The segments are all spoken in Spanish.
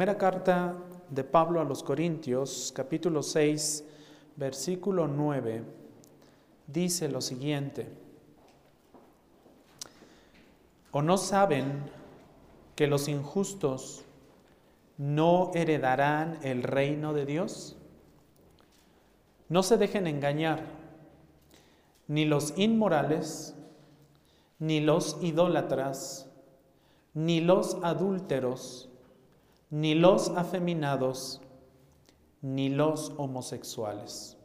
Primera carta de Pablo a los Corintios, capítulo 6, versículo 9, dice lo siguiente. ¿O no saben que los injustos no heredarán el reino de Dios? No se dejen engañar, ni los inmorales, ni los idólatras, ni los adúlteros, ni los afeminados, ni los homosexuales.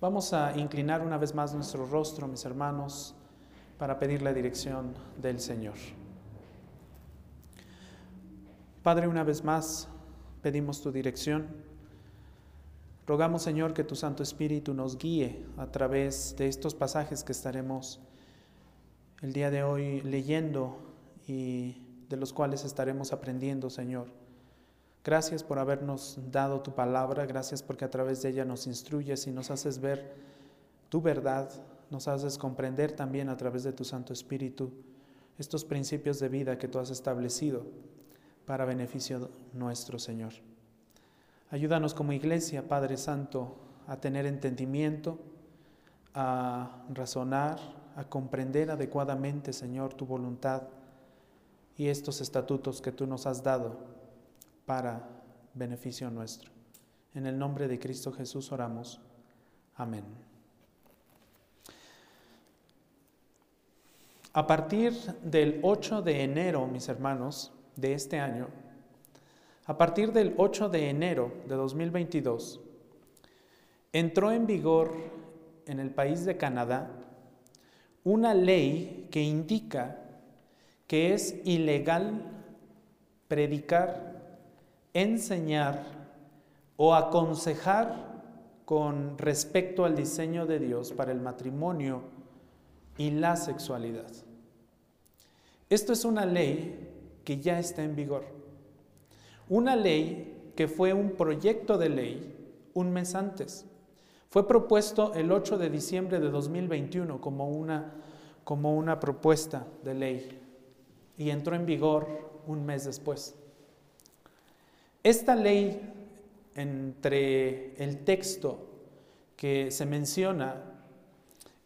Vamos a inclinar una vez más nuestro rostro, mis hermanos, para pedir la dirección del Señor. Padre, una vez más pedimos tu dirección. Rogamos, Señor, que tu Santo Espíritu nos guíe a través de estos pasajes que estaremos el día de hoy leyendo y de los cuales estaremos aprendiendo, Señor. Gracias por habernos dado tu palabra, gracias porque a través de ella nos instruyes y nos haces ver tu verdad, nos haces comprender también a través de tu Santo Espíritu estos principios de vida que tú has establecido para beneficio nuestro, Señor. Ayúdanos como iglesia, Padre Santo, a tener entendimiento, a razonar, a comprender adecuadamente, Señor, tu voluntad y estos estatutos que tú nos has dado para beneficio nuestro. En el nombre de Cristo Jesús oramos. Amén. A partir del 8 de enero, mis hermanos, de este año, a partir del 8 de enero de 2022, entró en vigor en el país de Canadá una ley que indica que es ilegal predicar, enseñar o aconsejar con respecto al diseño de Dios para el matrimonio y la sexualidad. Esto es una ley que ya está en vigor. Una ley que fue un proyecto de ley un mes antes. Fue propuesto el 8 de diciembre de 2021 como una, como una propuesta de ley y entró en vigor un mes después. Esta ley, entre el texto que se menciona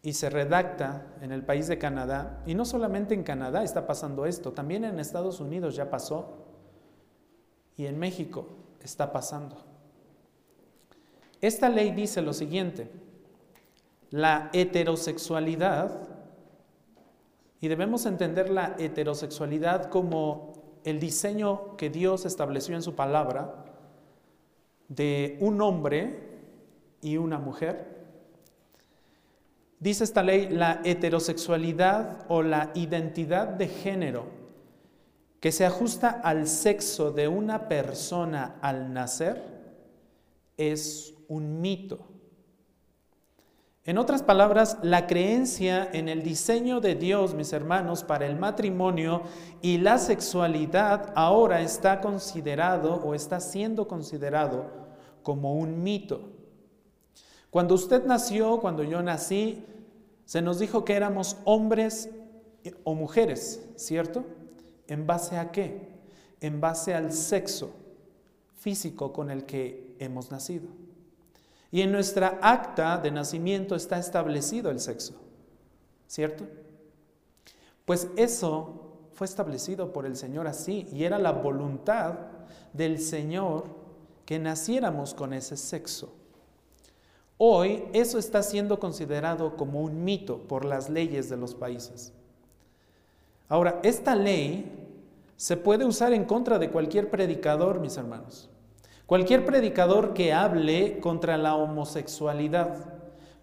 y se redacta en el país de Canadá, y no solamente en Canadá está pasando esto, también en Estados Unidos ya pasó, y en México está pasando. Esta ley dice lo siguiente, la heterosexualidad y debemos entender la heterosexualidad como el diseño que Dios estableció en su palabra de un hombre y una mujer. Dice esta ley, la heterosexualidad o la identidad de género que se ajusta al sexo de una persona al nacer es un mito. En otras palabras, la creencia en el diseño de Dios, mis hermanos, para el matrimonio y la sexualidad ahora está considerado o está siendo considerado como un mito. Cuando usted nació, cuando yo nací, se nos dijo que éramos hombres o mujeres, ¿cierto? ¿En base a qué? En base al sexo físico con el que hemos nacido. Y en nuestra acta de nacimiento está establecido el sexo, ¿cierto? Pues eso fue establecido por el Señor así y era la voluntad del Señor que naciéramos con ese sexo. Hoy eso está siendo considerado como un mito por las leyes de los países. Ahora, esta ley se puede usar en contra de cualquier predicador, mis hermanos. Cualquier predicador que hable contra la homosexualidad,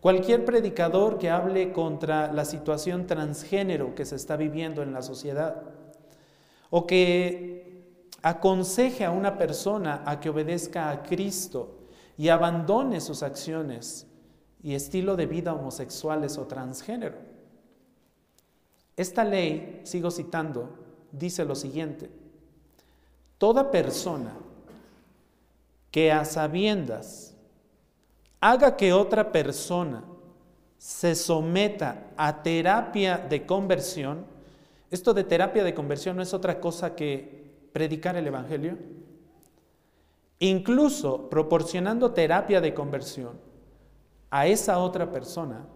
cualquier predicador que hable contra la situación transgénero que se está viviendo en la sociedad, o que aconseje a una persona a que obedezca a Cristo y abandone sus acciones y estilo de vida homosexuales o transgénero. Esta ley, sigo citando, dice lo siguiente, toda persona que a sabiendas haga que otra persona se someta a terapia de conversión, esto de terapia de conversión no es otra cosa que predicar el Evangelio, incluso proporcionando terapia de conversión a esa otra persona,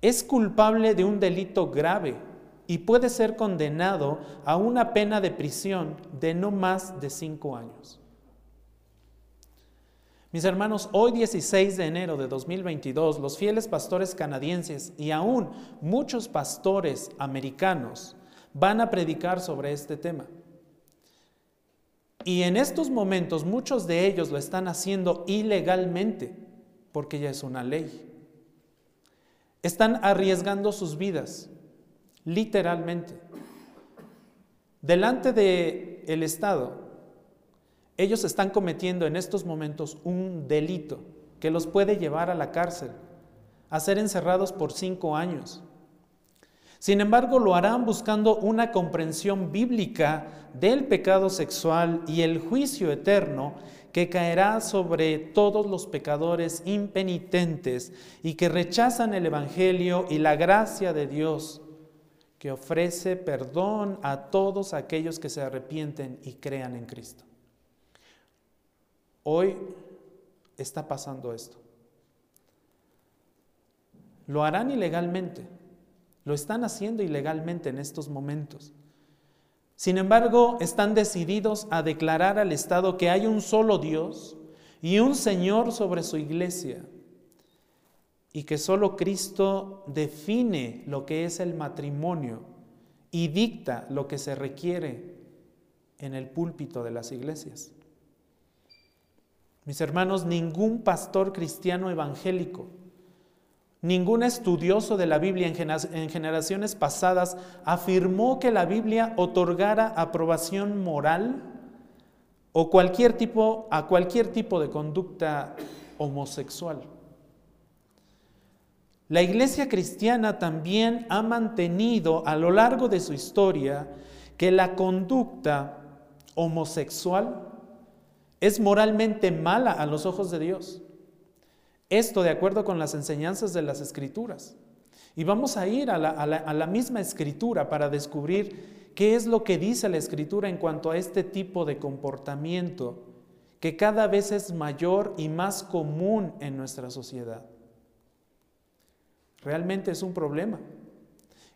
es culpable de un delito grave y puede ser condenado a una pena de prisión de no más de cinco años. Mis hermanos, hoy 16 de enero de 2022, los fieles pastores canadienses y aún muchos pastores americanos van a predicar sobre este tema. Y en estos momentos muchos de ellos lo están haciendo ilegalmente, porque ya es una ley. Están arriesgando sus vidas, literalmente. Delante del el Estado, ellos están cometiendo en estos momentos un delito que los puede llevar a la cárcel, a ser encerrados por cinco años. Sin embargo, lo harán buscando una comprensión bíblica del pecado sexual y el juicio eterno que caerá sobre todos los pecadores impenitentes y que rechazan el Evangelio y la gracia de Dios, que ofrece perdón a todos aquellos que se arrepienten y crean en Cristo. Hoy está pasando esto. Lo harán ilegalmente, lo están haciendo ilegalmente en estos momentos. Sin embargo, están decididos a declarar al Estado que hay un solo Dios y un Señor sobre su iglesia y que solo Cristo define lo que es el matrimonio y dicta lo que se requiere en el púlpito de las iglesias. Mis hermanos, ningún pastor cristiano evangélico, ningún estudioso de la Biblia en generaciones pasadas afirmó que la Biblia otorgara aprobación moral o cualquier tipo, a cualquier tipo de conducta homosexual. La iglesia cristiana también ha mantenido a lo largo de su historia que la conducta homosexual es moralmente mala a los ojos de Dios. Esto de acuerdo con las enseñanzas de las escrituras. Y vamos a ir a la, misma escritura para descubrir qué es lo que dice la escritura en cuanto a este tipo de comportamiento que cada vez es mayor y más común en nuestra sociedad. Realmente es un problema.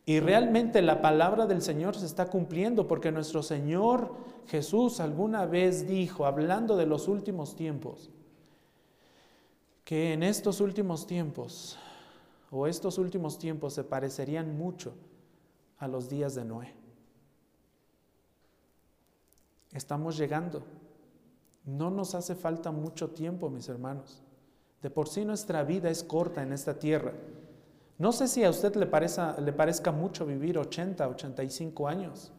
Y realmente la palabra del Señor se está cumpliendo porque nuestro Señor Jesús alguna vez dijo, hablando de los últimos tiempos, que en estos últimos tiempos o estos últimos tiempos se parecerían mucho a los días de Noé. Estamos llegando. No nos hace falta mucho tiempo, mis hermanos. De por sí nuestra vida es corta en esta tierra. No sé si a usted le, parezca mucho vivir 80, 85 años,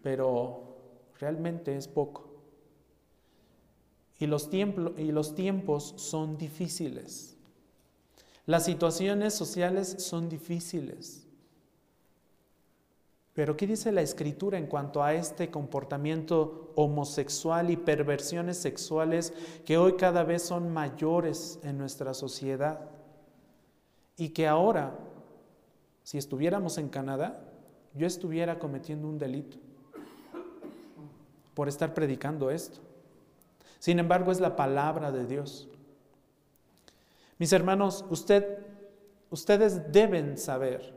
pero realmente es poco. Y los tiempos son difíciles. Las situaciones sociales son difíciles. Pero ¿qué dice la escritura en cuanto a este comportamiento homosexual y perversiones sexuales que hoy cada vez son mayores en nuestra sociedad? Y que ahora, si estuviéramos en Canadá, yo estuviera cometiendo un delito por estar predicando esto. Sin embargo, es la palabra de Dios. Mis hermanos, usted, ustedes deben saber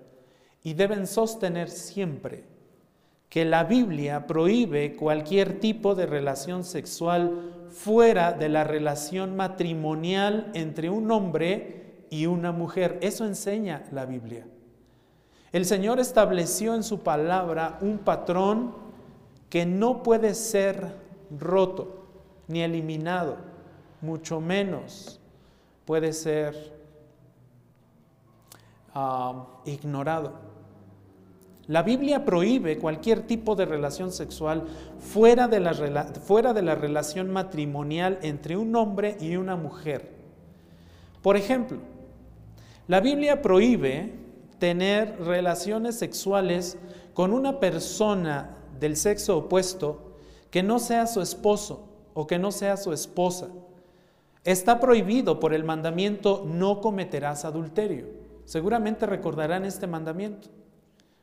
y deben sostener siempre que la Biblia prohíbe cualquier tipo de relación sexual fuera de la relación matrimonial entre un hombre y una mujer. Eso enseña la Biblia. El Señor estableció en su palabra un patrón que no puede ser roto ni eliminado, mucho menos puede ser ah, ignorado. La Biblia prohíbe cualquier tipo de relación sexual fuera de, la, fuera de la relación matrimonial entre un hombre y una mujer. Por ejemplo, la Biblia prohíbe tener relaciones sexuales con una persona del sexo opuesto que no sea su esposo o que no sea su esposa. Está prohibido por el mandamiento no cometerás adulterio. Seguramente recordarán este mandamiento.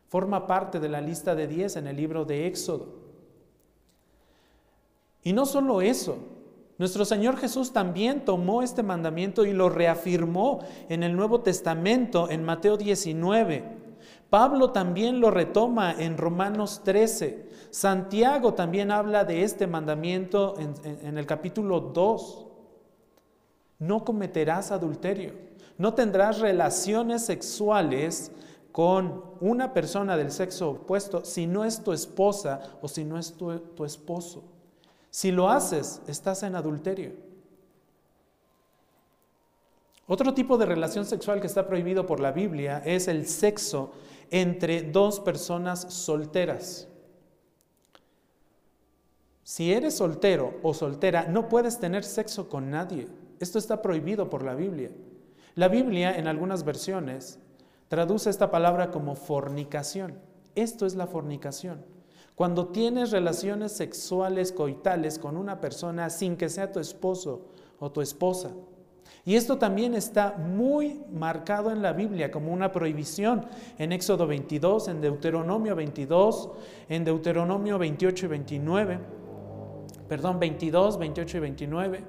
Forma parte de la lista de 10 en el libro de Éxodo. Y no solo eso, nuestro Señor Jesús también tomó este mandamiento y lo reafirmó en el Nuevo Testamento en Mateo 19. Pablo también lo retoma en Romanos 13. Santiago también habla de este mandamiento en, el capítulo 2. No cometerás adulterio. No tendrás relaciones sexuales con una persona del sexo opuesto si no es tu esposa o si no es tu esposo. Si lo haces, estás en adulterio. Otro tipo de relación sexual que está prohibido por la Biblia es el sexo entre dos personas solteras. Si eres soltero o soltera, no puedes tener sexo con nadie. Esto está prohibido por la Biblia. La Biblia, en algunas versiones, traduce esta palabra como fornicación. Esto es la fornicación. Cuando tienes relaciones sexuales coitales con una persona sin que sea tu esposo o tu esposa. Y esto también está muy marcado en la Biblia como una prohibición. En Éxodo 22, en Deuteronomio 22, en Deuteronomio 28 y 29, perdón, 22, 28 y 29,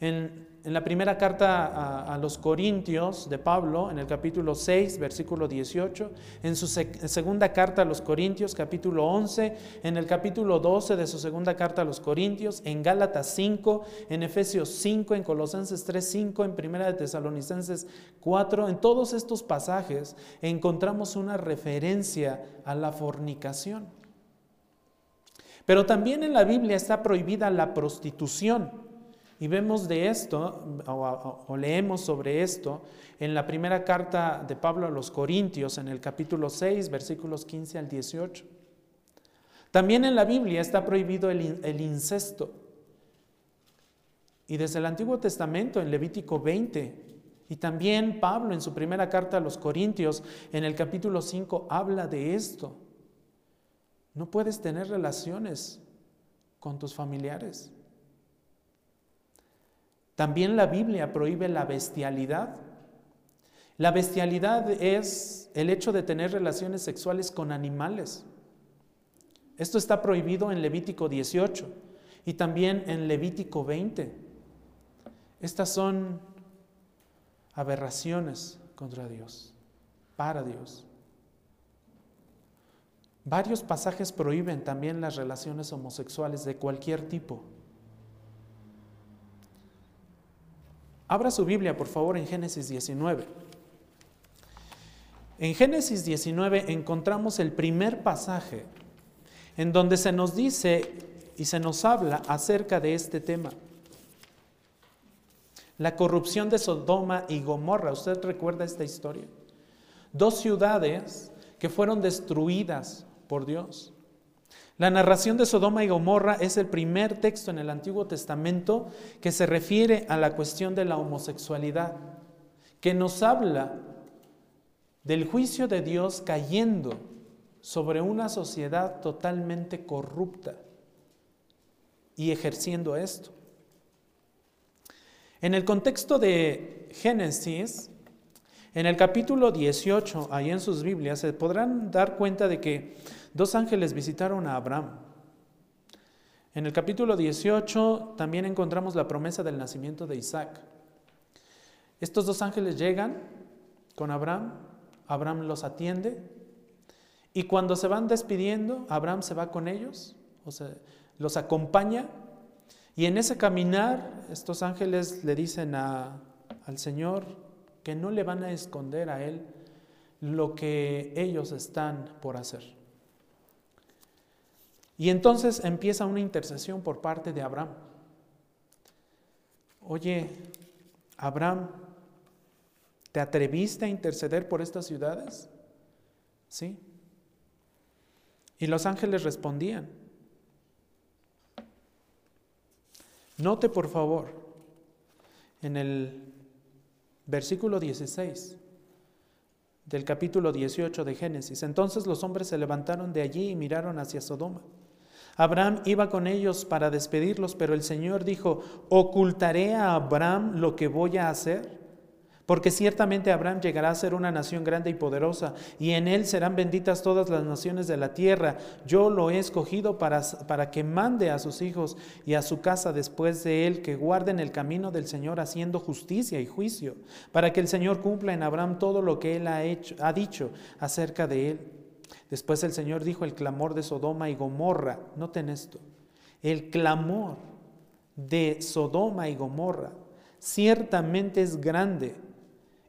en en la primera carta a, los Corintios de Pablo, en el capítulo 6, versículo 18, en su segunda carta a los Corintios, capítulo 11, en el capítulo 12 de su segunda carta a los Corintios, en Gálatas 5, en Efesios 5, en Colosenses 3, 5, en Primera de Tesalonicenses 4, en todos estos pasajes encontramos una referencia a la fornicación. Pero también en la Biblia está prohibida la prostitución. Y vemos de esto, o, leemos sobre esto, en la primera carta de Pablo a los Corintios, en el capítulo 6, versículos 15 al 18. También en la Biblia está prohibido el, el incesto. Y desde el Antiguo Testamento, en Levítico 20, y también Pablo en su primera carta a los Corintios, en el capítulo 5, habla de esto. No puedes tener relaciones con tus familiares. También la Biblia prohíbe la bestialidad. La bestialidad es el hecho de tener relaciones sexuales con animales. Esto está prohibido en Levítico 18 y también en Levítico 20. Estas son aberraciones contra Dios, para Dios. Varios pasajes prohíben también las relaciones homosexuales de cualquier tipo. Abra su Biblia, por favor, en Génesis 19. En Génesis 19 encontramos el primer pasaje en donde se nos dice y se nos habla acerca de este tema. La corrupción de Sodoma y Gomorra. ¿Usted recuerda esta historia? Dos ciudades que fueron destruidas por Dios. La narración de Sodoma y Gomorra es el primer texto en el Antiguo Testamento que se refiere a la cuestión de la homosexualidad, que nos habla del juicio de Dios cayendo sobre una sociedad totalmente corrupta y ejerciendo esto. En el contexto de Génesis, en el capítulo 18, ahí en sus Biblias, se podrán dar cuenta de que Dos ángeles visitaron a Abraham. En el capítulo 18 también encontramos la promesa del nacimiento de Isaac. Estos dos ángeles llegan con Abraham, Abraham los atiende y cuando se van despidiendo, Abraham se va con ellos, o sea, los acompaña y en ese caminar estos ángeles le dicen al Señor que no le van a esconder a Él lo que ellos están por hacer. Y entonces empieza una intercesión por parte de Abraham. Oye, Abraham, ¿te atreviste a interceder por estas ciudades? Sí. Y los ángeles respondían. Note por favor en el versículo 16 del capítulo 18 de Génesis. Entonces los hombres se levantaron de allí y miraron hacia Sodoma. Abraham iba con ellos para despedirlos, pero el Señor dijo, ¿ocultaré a Abraham lo que voy a hacer? Porque ciertamente Abraham llegará a ser una nación grande y poderosa, y en él serán benditas todas las naciones de la tierra. Yo lo he escogido para, para que mande a sus hijos y a su casa después de él, que guarden el camino del Señor haciendo justicia y juicio, para que el Señor cumpla en Abraham todo lo que él ha, ha dicho acerca de él. Después el Señor dijo el clamor de Sodoma y Gomorra. Noten esto, el clamor de Sodoma y Gomorra ciertamente es grande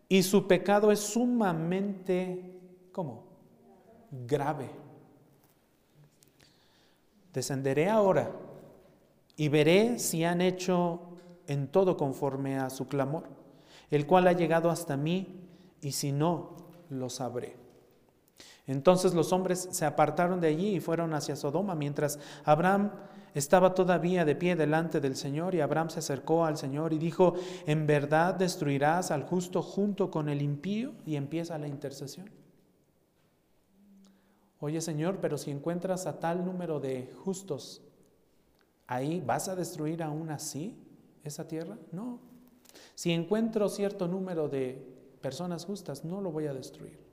y su pecado es sumamente, ¿cómo? Grave. Descenderé ahora y veré si han hecho en todo conforme a su clamor, el cual ha llegado hasta mí, y si no, lo sabré. Entonces los hombres se apartaron de allí y fueron hacia Sodoma, mientras Abraham estaba todavía de pie delante del Señor y Abraham se acercó al Señor y dijo, ¿en verdad destruirás al justo junto con el impío? Y empieza la intercesión. Oye Señor, pero si encuentras a tal número de justos, ¿ahí vas a destruir aún así esa tierra? No. Si encuentro cierto número de personas justas, no lo voy a destruir.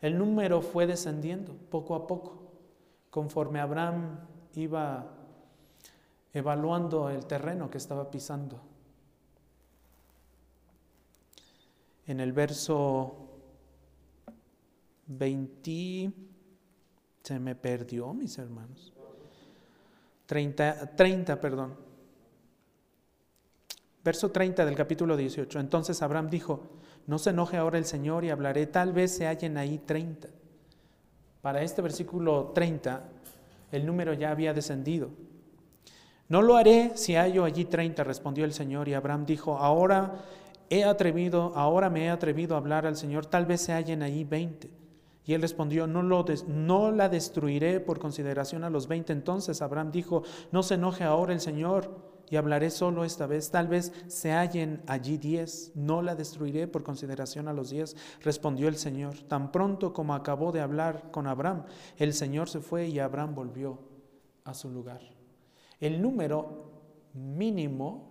El número fue descendiendo poco a poco, conforme Abraham iba evaluando el terreno que estaba pisando. En el verso 20, se me perdió, mis hermanos. 30, 30, perdón. Verso 30 del capítulo 18. Entonces Abraham dijo, no se enoje ahora el Señor y hablaré, tal vez se hallen ahí 30. Para este versículo 30, el número ya había descendido. No lo haré si hallo allí treinta, respondió el Señor. Y Abraham dijo, ahora he atrevido, ahora me he atrevido a hablar al Señor, tal vez se hallen allí veinte. Y él respondió, no, lo no la destruiré por consideración a los veinte. Entonces Abraham dijo, no se enoje ahora el Señor y hablaré solo esta vez. Tal vez se hallen allí diez. No la destruiré por consideración a los diez. Respondió el Señor. Tan pronto como acabó de hablar con Abraham, el Señor se fue y Abraham volvió a su lugar. El número mínimo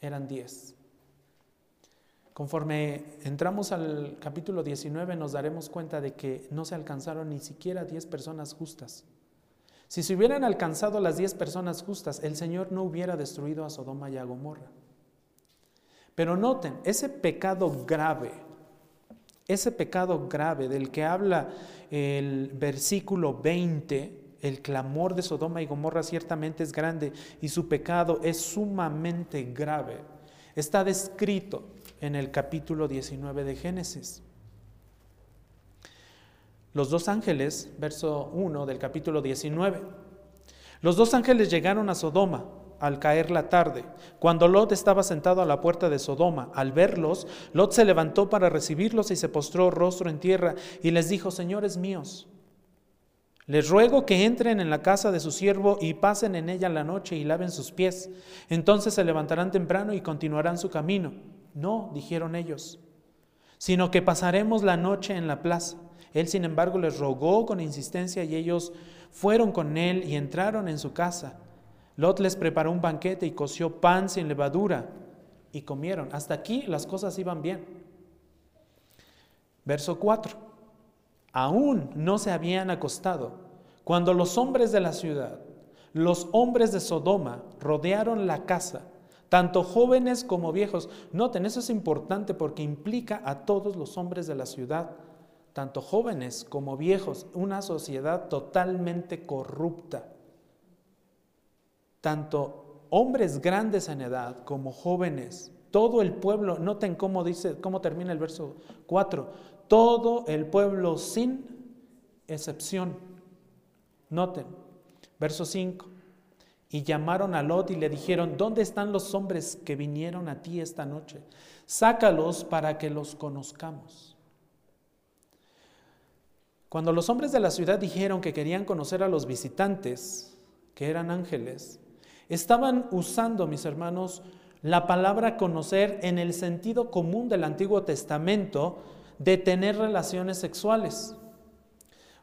eran 10. Conforme entramos al capítulo 19 nos daremos cuenta de que no se alcanzaron ni siquiera 10 personas justas. Si se hubieran alcanzado las 10 personas justas, el Señor no hubiera destruido a Sodoma y a Gomorra. Pero noten, ese pecado grave, ese pecado grave del que habla el versículo 20, el clamor de Sodoma y Gomorra ciertamente es grande y su pecado es sumamente grave. Está descrito en el capítulo 19 de Génesis. Los dos ángeles, verso 1 del capítulo 19. Los dos ángeles llegaron a Sodoma al caer la tarde. Cuando Lot estaba sentado a la puerta de Sodoma, al verlos, Lot se levantó para recibirlos y se postró rostro en tierra y les dijo, señores míos, les ruego que entren en la casa de su siervo y pasen en ella la noche y laven sus pies. Entonces se levantarán temprano y continuarán su camino. No, dijeron ellos, sino que pasaremos la noche en la plaza. Él, sin embargo, les rogó con insistencia y ellos fueron con él y entraron en su casa. Lot les preparó un banquete y coció pan sin levadura y comieron. Hasta aquí las cosas iban bien. Verso 4 aún no se habían acostado, cuando los hombres de la ciudad, los hombres de Sodoma, rodearon la casa, tanto jóvenes como viejos. Noten, eso es importante porque implica a todos los hombres de la ciudad, tanto jóvenes como viejos, una sociedad totalmente corrupta. Tanto hombres grandes en edad como jóvenes, todo el pueblo, noten cómo dice, cómo termina el verso 4, todo el pueblo sin excepción. Noten, verso 5. Y llamaron a Lot y le dijeron, ¿dónde están los hombres que vinieron a ti esta noche? Sácalos para que los conozcamos. Cuando los hombres de la ciudad dijeron que querían conocer a los visitantes, que eran ángeles, estaban usando, mis hermanos, la palabra conocer en el sentido común del Antiguo Testamento de tener relaciones sexuales.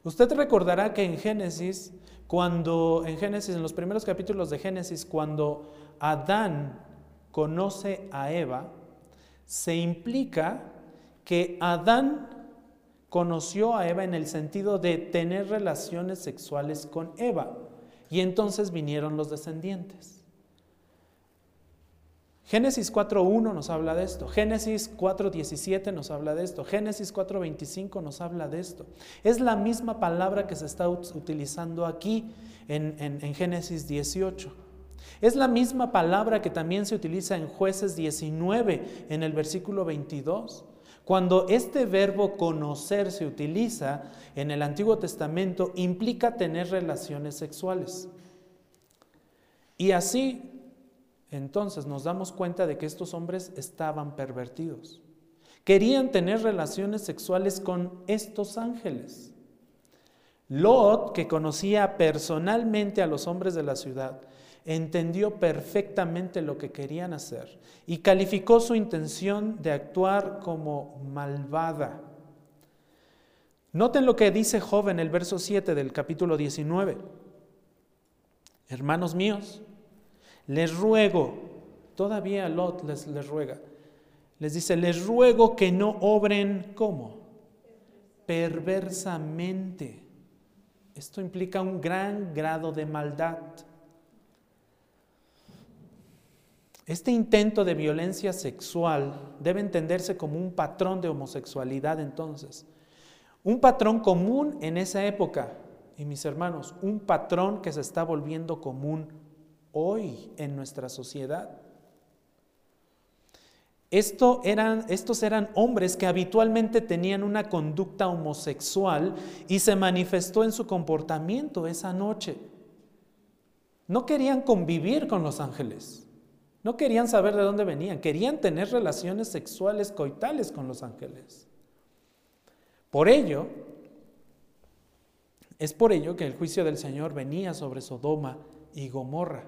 Usted recordará que en Génesis, cuando en Génesis, en los primeros capítulos de Génesis, cuando Adán conoce a Eva, se implica que Adán conoció a Eva en el sentido de tener relaciones sexuales con Eva. Y entonces vinieron los descendientes. Génesis 4.1 nos habla de esto, Génesis 4.17 nos habla de esto, Génesis 4.25 nos habla de esto. Es la misma palabra que se está utilizando aquí en, Génesis 18. Es la misma palabra que también se utiliza en jueces 19 en el versículo 22. Cuando este verbo conocer se utiliza en el Antiguo Testamento, implica tener relaciones sexuales. Y así entonces nos damos cuenta de que estos hombres estaban pervertidos. Querían tener relaciones sexuales con estos ángeles. Lot, que conocía personalmente a los hombres de la ciudad, entendió perfectamente lo que querían hacer y calificó su intención de actuar como malvada. Noten lo que dice Job en el verso 7 del capítulo 19. Hermanos míos, les ruego, todavía Lot les, les ruega, les dice, les ruego que no obren como perversamente. Esto implica un gran grado de maldad. Este intento de violencia sexual debe entenderse como un patrón de homosexualidad entonces. Un patrón común en esa época, y mis hermanos, un patrón que se está volviendo común hoy en nuestra sociedad. Estos eran hombres que habitualmente tenían una conducta homosexual y se manifestó en su comportamiento esa noche. No querían convivir con los ángeles. No querían saber de dónde venían, querían tener relaciones sexuales coitales con los ángeles. Por ello, es por ello que el juicio del Señor venía sobre Sodoma y Gomorra.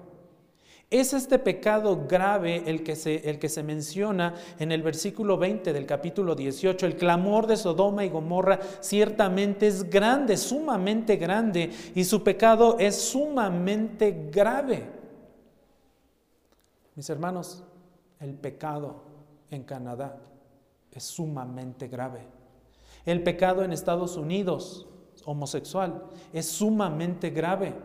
Es este pecado grave el que, se, el que se menciona en el versículo 20 del capítulo 18. El clamor de Sodoma y Gomorra ciertamente es grande, sumamente grande, y su pecado es sumamente grave. Mis hermanos, el pecado en Canadá es sumamente grave. El pecado en Estados Unidos, homosexual, es sumamente grave.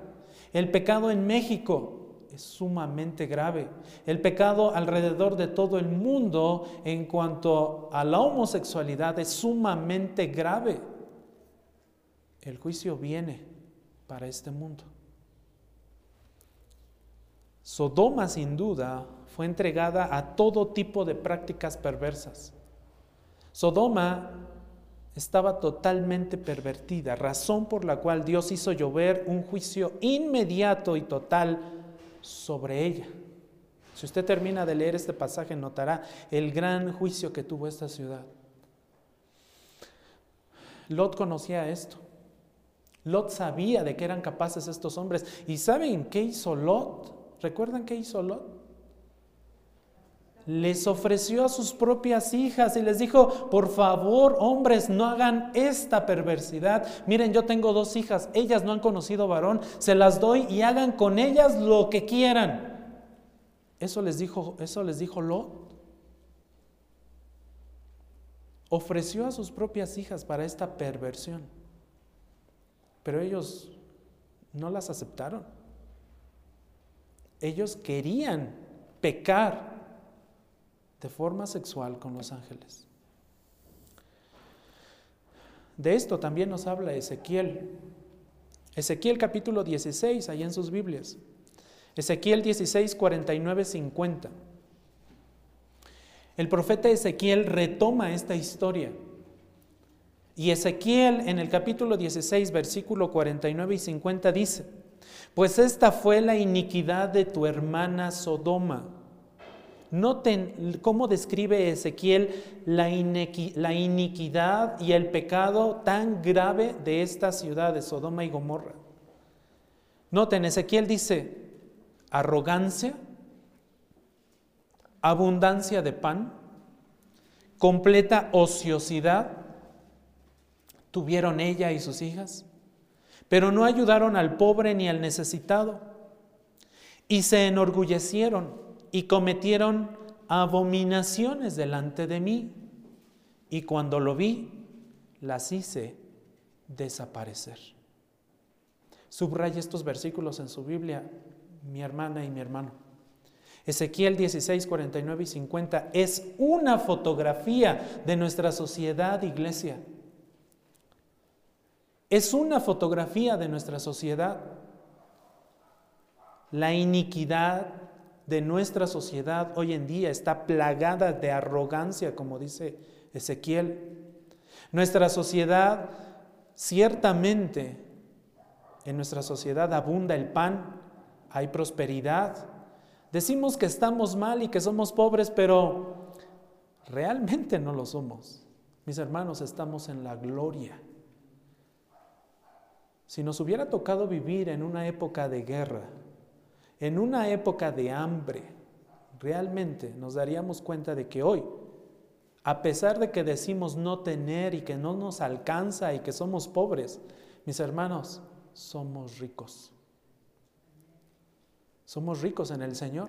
El pecado en México es sumamente grave. El pecado alrededor de todo el mundo en cuanto a la homosexualidad es sumamente grave. El juicio viene para este mundo. Sodoma sin duda fue entregada a todo tipo de prácticas perversas. Sodoma estaba totalmente pervertida, razón por la cual Dios hizo llover un juicio inmediato y total sobre ella. Si usted termina de leer este pasaje, notará el gran juicio que tuvo esta ciudad. Lot conocía esto. Lot sabía de qué eran capaces estos hombres. ¿Y saben qué hizo Lot? ¿Recuerdan qué hizo Lot? Les ofreció a sus propias hijas y les dijo, por favor, hombres, no hagan esta perversidad. Miren, yo tengo dos hijas, ellas no han conocido varón, se las doy y hagan con ellas lo que quieran. Eso les dijo, eso les dijo Lot. Ofreció a sus propias hijas para esta perversión, pero ellos no las aceptaron. Ellos querían pecar de forma sexual con los ángeles. De esto también nos habla Ezequiel. Ezequiel capítulo 16, ahí en sus Biblias. Ezequiel 16, 49, 50. El profeta Ezequiel retoma esta historia. Y Ezequiel en el capítulo 16, versículo 49 y 50 dice, pues esta fue la iniquidad de tu hermana Sodoma. Noten cómo describe Ezequiel la, iniquidad y el pecado tan grave de esta ciudad de Sodoma y Gomorra. Noten, Ezequiel dice, arrogancia, abundancia de pan, completa ociosidad tuvieron ella y sus hijas pero no ayudaron al pobre ni al necesitado. Y se enorgullecieron y cometieron abominaciones delante de mí, y cuando lo vi, las hice desaparecer. Subraya estos versículos en su Biblia, mi hermana y mi hermano. Ezequiel 16, 49 y 50 es una fotografía de nuestra sociedad, iglesia. Es una fotografía de nuestra sociedad. La iniquidad de nuestra sociedad hoy en día está plagada de arrogancia, como dice Ezequiel. Nuestra sociedad, ciertamente, en nuestra sociedad abunda el pan, hay prosperidad. Decimos que estamos mal y que somos pobres, pero realmente no lo somos. Mis hermanos, estamos en la gloria. Si nos hubiera tocado vivir en una época de guerra, en una época de hambre, realmente nos daríamos cuenta de que hoy, a pesar de que decimos no tener y que no nos alcanza y que somos pobres, mis hermanos, somos ricos. Somos ricos en el Señor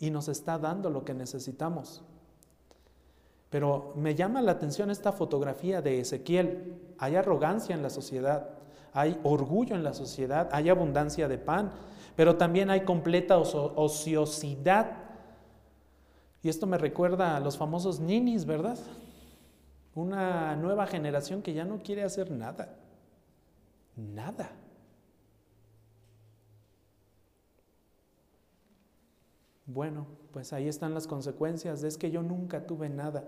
y nos está dando lo que necesitamos. Pero me llama la atención esta fotografía de Ezequiel. Hay arrogancia en la sociedad, hay orgullo en la sociedad, hay abundancia de pan, pero también hay completa ociosidad. Y esto me recuerda a los famosos ninis, ¿verdad? Una nueva generación que ya no quiere hacer nada. Nada. Bueno, pues ahí están las consecuencias. Es que yo nunca tuve nada.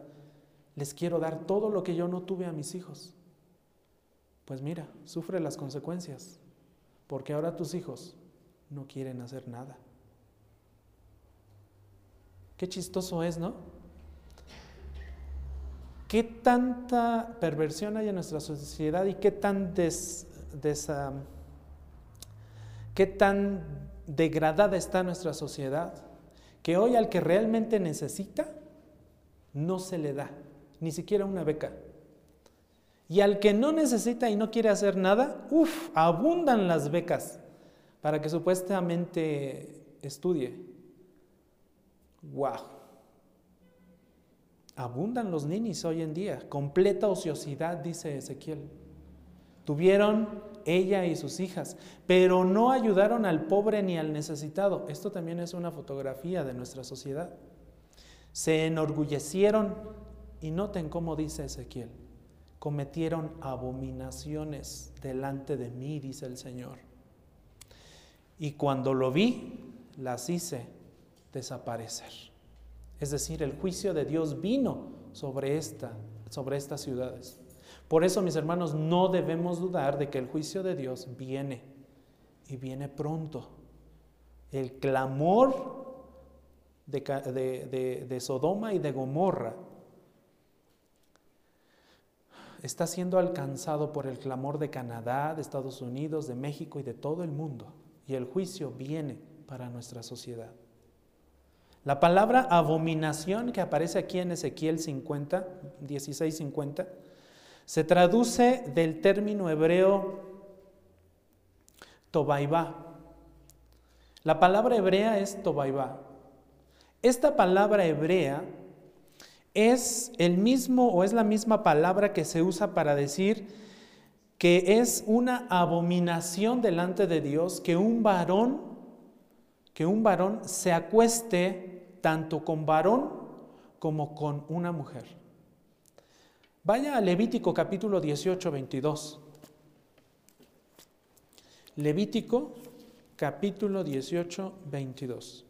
Les quiero dar todo lo que yo no tuve a mis hijos. Pues mira, sufre las consecuencias. Porque ahora tus hijos no quieren hacer nada. Qué chistoso es, ¿no? ¿Qué tanta perversión hay en nuestra sociedad y qué tan, des, qué tan degradada está nuestra sociedad? Que hoy al que realmente necesita, no se le da, ni siquiera una beca. Y al que no necesita y no quiere hacer nada, uff, abundan las becas para que supuestamente estudie. ¡Wow! Abundan los ninis hoy en día, completa ociosidad, dice Ezequiel. Tuvieron ella y sus hijas, pero no ayudaron al pobre ni al necesitado. Esto también es una fotografía de nuestra sociedad. Se enorgullecieron y noten cómo dice Ezequiel, cometieron abominaciones delante de mí, dice el Señor. Y cuando lo vi, las hice desaparecer. Es decir, el juicio de Dios vino sobre, esta, sobre estas ciudades. Por eso, mis hermanos, no debemos dudar de que el juicio de Dios viene y viene pronto. El clamor de, de Sodoma y de Gomorra está siendo alcanzado por el clamor de Canadá, de Estados Unidos, de México y de todo el mundo y el juicio viene para nuestra sociedad. La palabra abominación que aparece aquí en Ezequiel 50, 16, 50, se traduce del término hebreo tobaibá. La palabra hebrea es tobaibá. Esta palabra hebrea es el mismo o es la misma palabra que se usa para decir que es una abominación delante de Dios que un varón, que un varón se acueste tanto con varón como con una mujer. Vaya a Levítico capítulo 18, 22. Levítico capítulo 18, 22.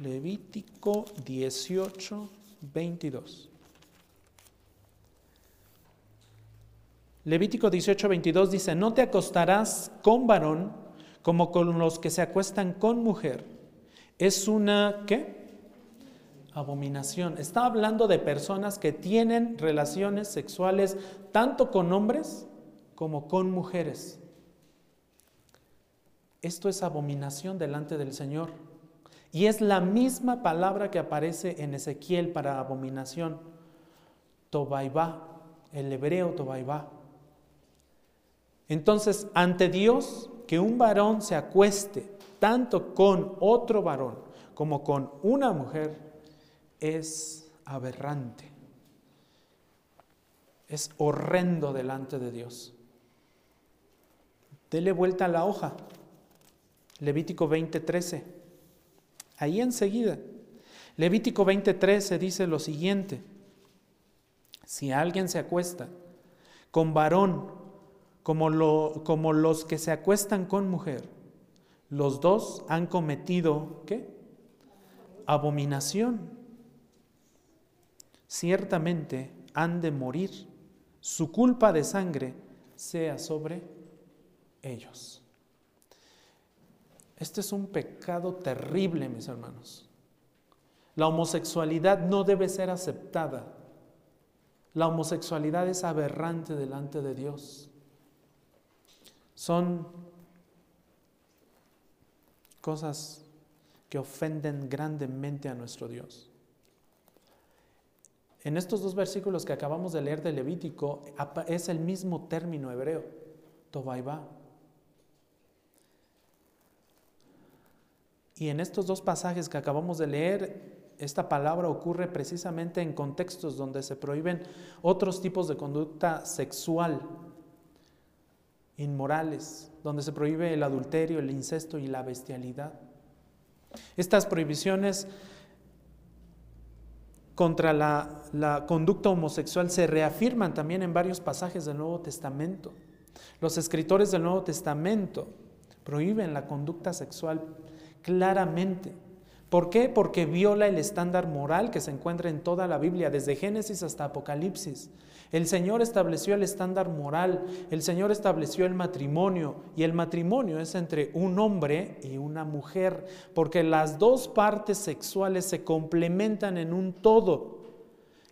Levítico 18, 22. Levítico 18, 22 dice, no te acostarás con varón como con los que se acuestan con mujer. Es una, ¿qué? Abominación. Está hablando de personas que tienen relaciones sexuales tanto con hombres como con mujeres. Esto es abominación delante del Señor. Y es la misma palabra que aparece en Ezequiel para abominación. Tobaibá, el hebreo Tobaibá. Entonces, ante Dios, que un varón se acueste tanto con otro varón como con una mujer, es aberrante. Es horrendo delante de Dios. Dele vuelta a la hoja. Levítico 20:13. Ahí enseguida. Levítico 20:13 dice lo siguiente. Si alguien se acuesta con varón como, como los que se acuestan con mujer, los dos han cometido, ¿qué? Abominación. Ciertamente han de morir. Su culpa de sangre sea sobre ellos. Este es un pecado terrible, mis hermanos. La homosexualidad no debe ser aceptada. La homosexualidad es aberrante delante de Dios. Son cosas que ofenden grandemente a nuestro Dios. En estos dos versículos que acabamos de leer de Levítico es el mismo término hebreo, tobaibá. Y en estos dos pasajes que acabamos de leer, esta palabra ocurre precisamente en contextos donde se prohíben otros tipos de conducta sexual, inmorales, donde se prohíbe el adulterio, el incesto y la bestialidad. Estas prohibiciones contra la, la, conducta homosexual se reafirman también en varios pasajes del Nuevo Testamento. Los escritores del Nuevo Testamento prohíben la conducta sexual claramente. ¿Por qué? Porque viola el estándar moral que se encuentra en toda la Biblia, desde Génesis hasta Apocalipsis. El Señor estableció el estándar moral, el Señor estableció el matrimonio y el matrimonio es entre un hombre y una mujer, porque las dos partes sexuales se complementan en un todo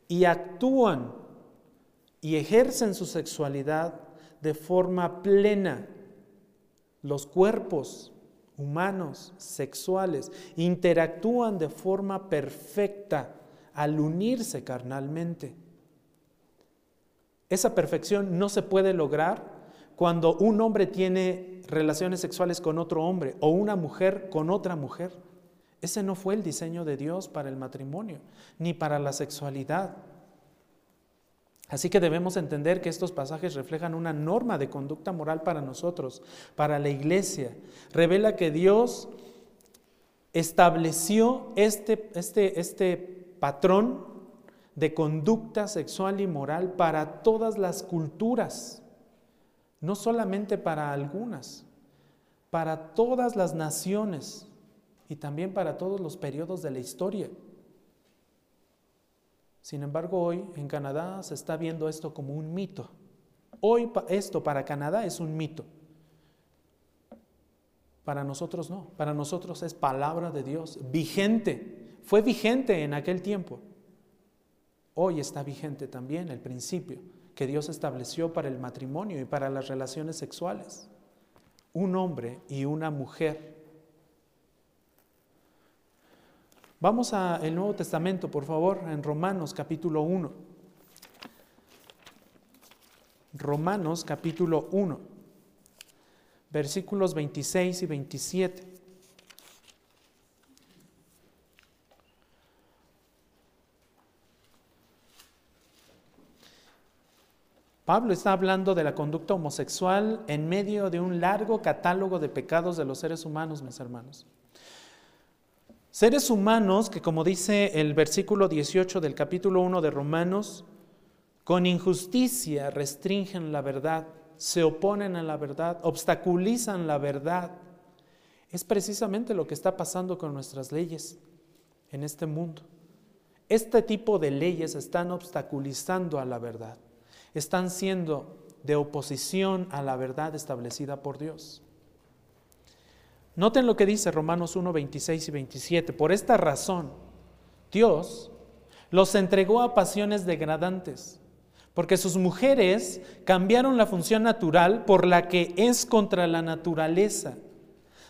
y actúan y ejercen su sexualidad de forma plena. Los cuerpos humanos, sexuales, interactúan de forma perfecta al unirse carnalmente. Esa perfección no se puede lograr cuando un hombre tiene relaciones sexuales con otro hombre o una mujer con otra mujer. Ese no fue el diseño de Dios para el matrimonio, ni para la sexualidad. Así que debemos entender que estos pasajes reflejan una norma de conducta moral para nosotros, para la iglesia. Revela que Dios estableció este, este, este patrón de conducta sexual y moral para todas las culturas, no solamente para algunas, para todas las naciones y también para todos los periodos de la historia. Sin embargo, hoy en Canadá se está viendo esto como un mito. Hoy esto para Canadá es un mito. Para nosotros no, para nosotros es palabra de Dios, vigente. Fue vigente en aquel tiempo. Hoy está vigente también el principio que Dios estableció para el matrimonio y para las relaciones sexuales. Un hombre y una mujer Vamos al Nuevo Testamento, por favor, en Romanos capítulo 1. Romanos capítulo 1, versículos 26 y 27. Pablo está hablando de la conducta homosexual en medio de un largo catálogo de pecados de los seres humanos, mis hermanos. Seres humanos que, como dice el versículo 18 del capítulo 1 de Romanos, con injusticia restringen la verdad, se oponen a la verdad, obstaculizan la verdad. Es precisamente lo que está pasando con nuestras leyes en este mundo. Este tipo de leyes están obstaculizando a la verdad, están siendo de oposición a la verdad establecida por Dios. Noten lo que dice Romanos 1, 26 y 27. Por esta razón, Dios los entregó a pasiones degradantes, porque sus mujeres cambiaron la función natural por la que es contra la naturaleza.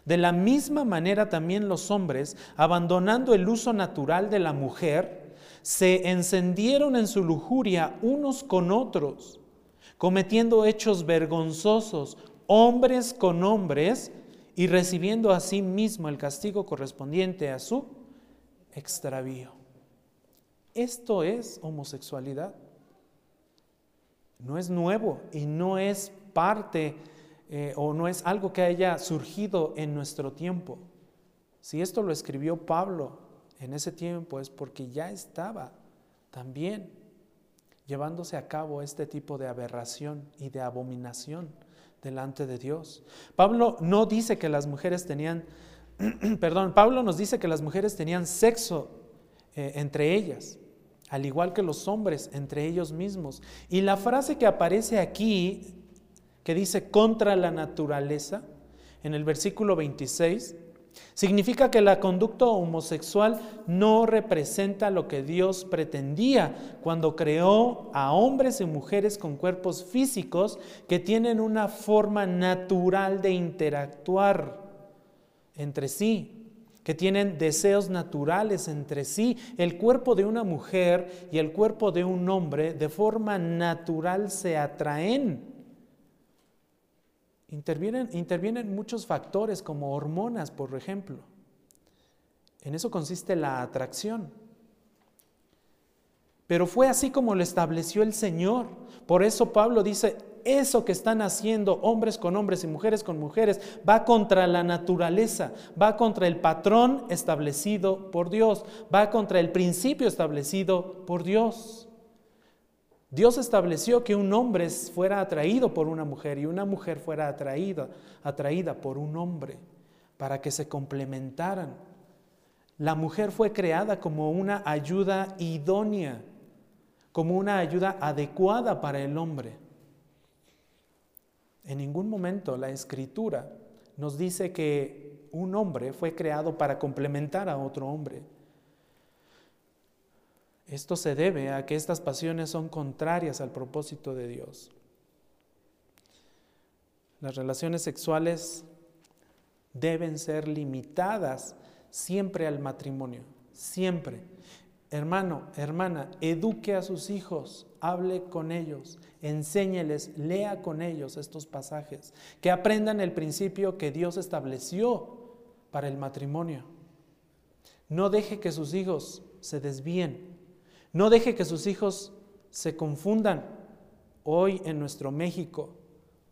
De la misma manera también los hombres, abandonando el uso natural de la mujer, se encendieron en su lujuria unos con otros, cometiendo hechos vergonzosos, hombres con hombres, y recibiendo a sí mismo el castigo correspondiente a su extravío. Esto es homosexualidad. No es nuevo y no es parte eh, o no es algo que haya surgido en nuestro tiempo. Si esto lo escribió Pablo en ese tiempo es porque ya estaba también llevándose a cabo este tipo de aberración y de abominación delante de Dios. Pablo no dice que las mujeres tenían, perdón, Pablo nos dice que las mujeres tenían sexo eh, entre ellas, al igual que los hombres entre ellos mismos. Y la frase que aparece aquí, que dice contra la naturaleza, en el versículo 26, Significa que la conducta homosexual no representa lo que Dios pretendía cuando creó a hombres y mujeres con cuerpos físicos que tienen una forma natural de interactuar entre sí, que tienen deseos naturales entre sí. El cuerpo de una mujer y el cuerpo de un hombre de forma natural se atraen. Intervienen, muchos factores como hormonas, por ejemplo. En eso consiste la atracción. Pero fue así como lo estableció el Señor. Por eso Pablo dice, eso que están haciendo hombres con hombres y mujeres con mujeres va contra la naturaleza, va contra el patrón establecido por Dios, va contra el principio establecido por Dios. Dios estableció que un hombre fuera atraído por una mujer y una mujer fuera atraída, atraída por un hombre para que se complementaran. La mujer fue creada como una ayuda idónea, como una ayuda adecuada para el hombre. En ningún momento la escritura nos dice que un hombre fue creado para complementar a otro hombre. Esto se debe a que estas pasiones son contrarias al propósito de Dios. Las relaciones sexuales deben ser limitadas siempre al matrimonio, siempre. Hermano, hermana, eduque a sus hijos, hable con ellos, enséñeles, lea con ellos estos pasajes, que aprendan el principio que Dios estableció para el matrimonio. No deje que sus hijos se desvíen no deje que sus hijos se confundan hoy en nuestro México,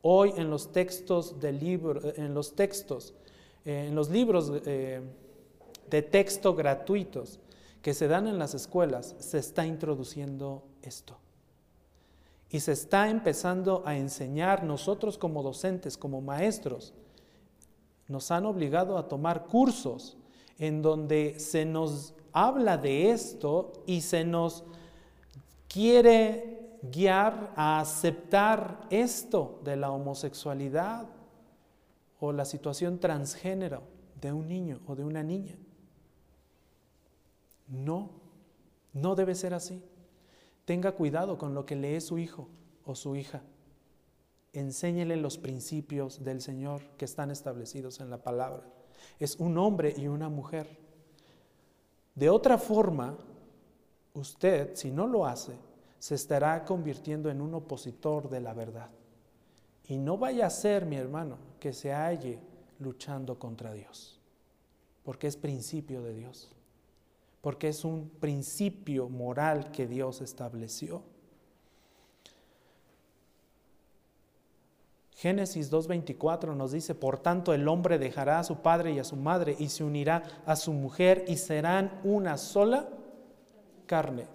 hoy en los textos de libro, en los textos, eh, en los libros eh, de texto gratuitos que se dan en las escuelas, se está introduciendo esto. Y se está empezando a enseñar nosotros como docentes, como maestros, nos han obligado a tomar cursos en donde se nos habla de esto y se nos quiere guiar a aceptar esto de la homosexualidad o la situación transgénero de un niño o de una niña. No, no debe ser así. Tenga cuidado con lo que lee su hijo o su hija. Enséñele los principios del Señor que están establecidos en la palabra. Es un hombre y una mujer. De otra forma, usted, si no lo hace, se estará convirtiendo en un opositor de la verdad. Y no vaya a ser, mi hermano, que se halle luchando contra Dios, porque es principio de Dios, porque es un principio moral que Dios estableció. Génesis 2.24 nos dice, por tanto el hombre dejará a su padre y a su madre y se unirá a su mujer y serán una sola carne.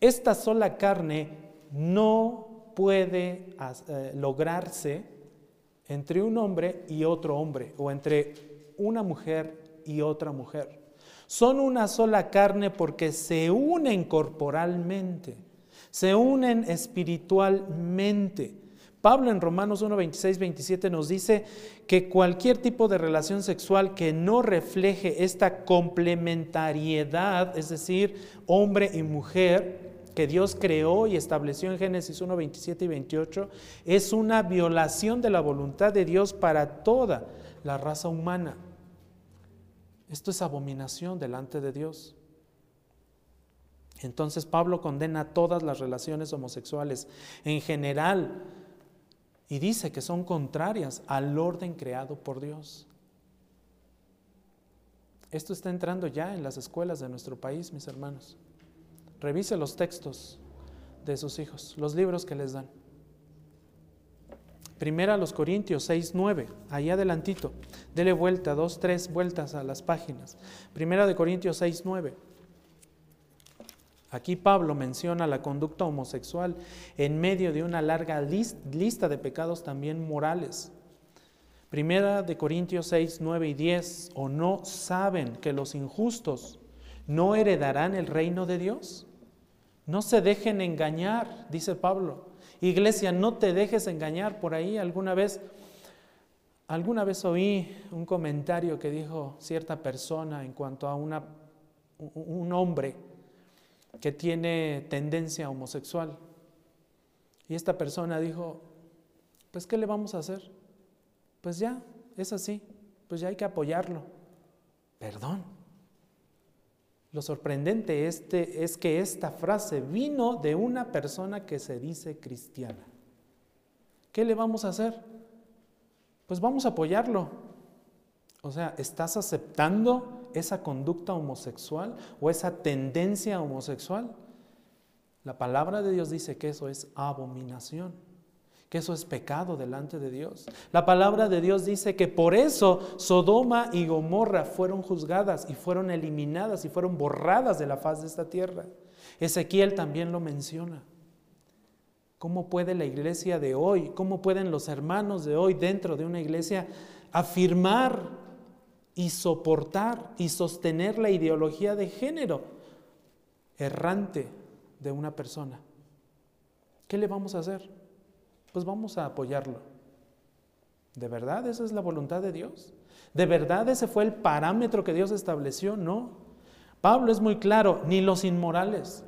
Esta sola carne no puede eh, lograrse entre un hombre y otro hombre o entre una mujer y otra mujer. Son una sola carne porque se unen corporalmente, se unen espiritualmente. Pablo en Romanos 1, 26, 27 nos dice que cualquier tipo de relación sexual que no refleje esta complementariedad, es decir, hombre y mujer, que Dios creó y estableció en Génesis 1, 27 y 28, es una violación de la voluntad de Dios para toda la raza humana. Esto es abominación delante de Dios. Entonces Pablo condena todas las relaciones homosexuales en general y dice que son contrarias al orden creado por Dios. Esto está entrando ya en las escuelas de nuestro país, mis hermanos. Revise los textos de sus hijos, los libros que les dan. Primera a los Corintios 6, 9, ahí adelantito. Dele vuelta, dos, tres vueltas a las páginas. Primera de Corintios 6, 9. Aquí Pablo menciona la conducta homosexual en medio de una larga lista de pecados también morales. Primera de Corintios 6, 9 y 10. ¿O no saben que los injustos no heredarán el reino de Dios? No se dejen engañar, dice Pablo. Iglesia, no te dejes engañar por ahí. Alguna vez, alguna vez oí un comentario que dijo cierta persona en cuanto a un hombre que tiene tendencia homosexual. Y esta persona dijo, pues ¿qué le vamos a hacer? Pues ya, es así, pues ya hay que apoyarlo. Perdón. Lo sorprendente este es que esta frase vino de una persona que se dice cristiana. ¿Qué le vamos a hacer? Pues vamos a apoyarlo. O sea, ¿estás aceptando esa conducta homosexual o esa tendencia homosexual? La palabra de Dios dice que eso es abominación que eso es pecado delante de Dios. La palabra de Dios dice que por eso Sodoma y Gomorra fueron juzgadas y fueron eliminadas y fueron borradas de la faz de esta tierra. Ezequiel también lo menciona. ¿Cómo puede la iglesia de hoy, cómo pueden los hermanos de hoy dentro de una iglesia afirmar y soportar y sostener la ideología de género errante de una persona? ¿Qué le vamos a hacer? pues vamos a apoyarlo. ¿De verdad esa es la voluntad de Dios? ¿De verdad ese fue el parámetro que Dios estableció? No. Pablo es muy claro, ni los inmorales,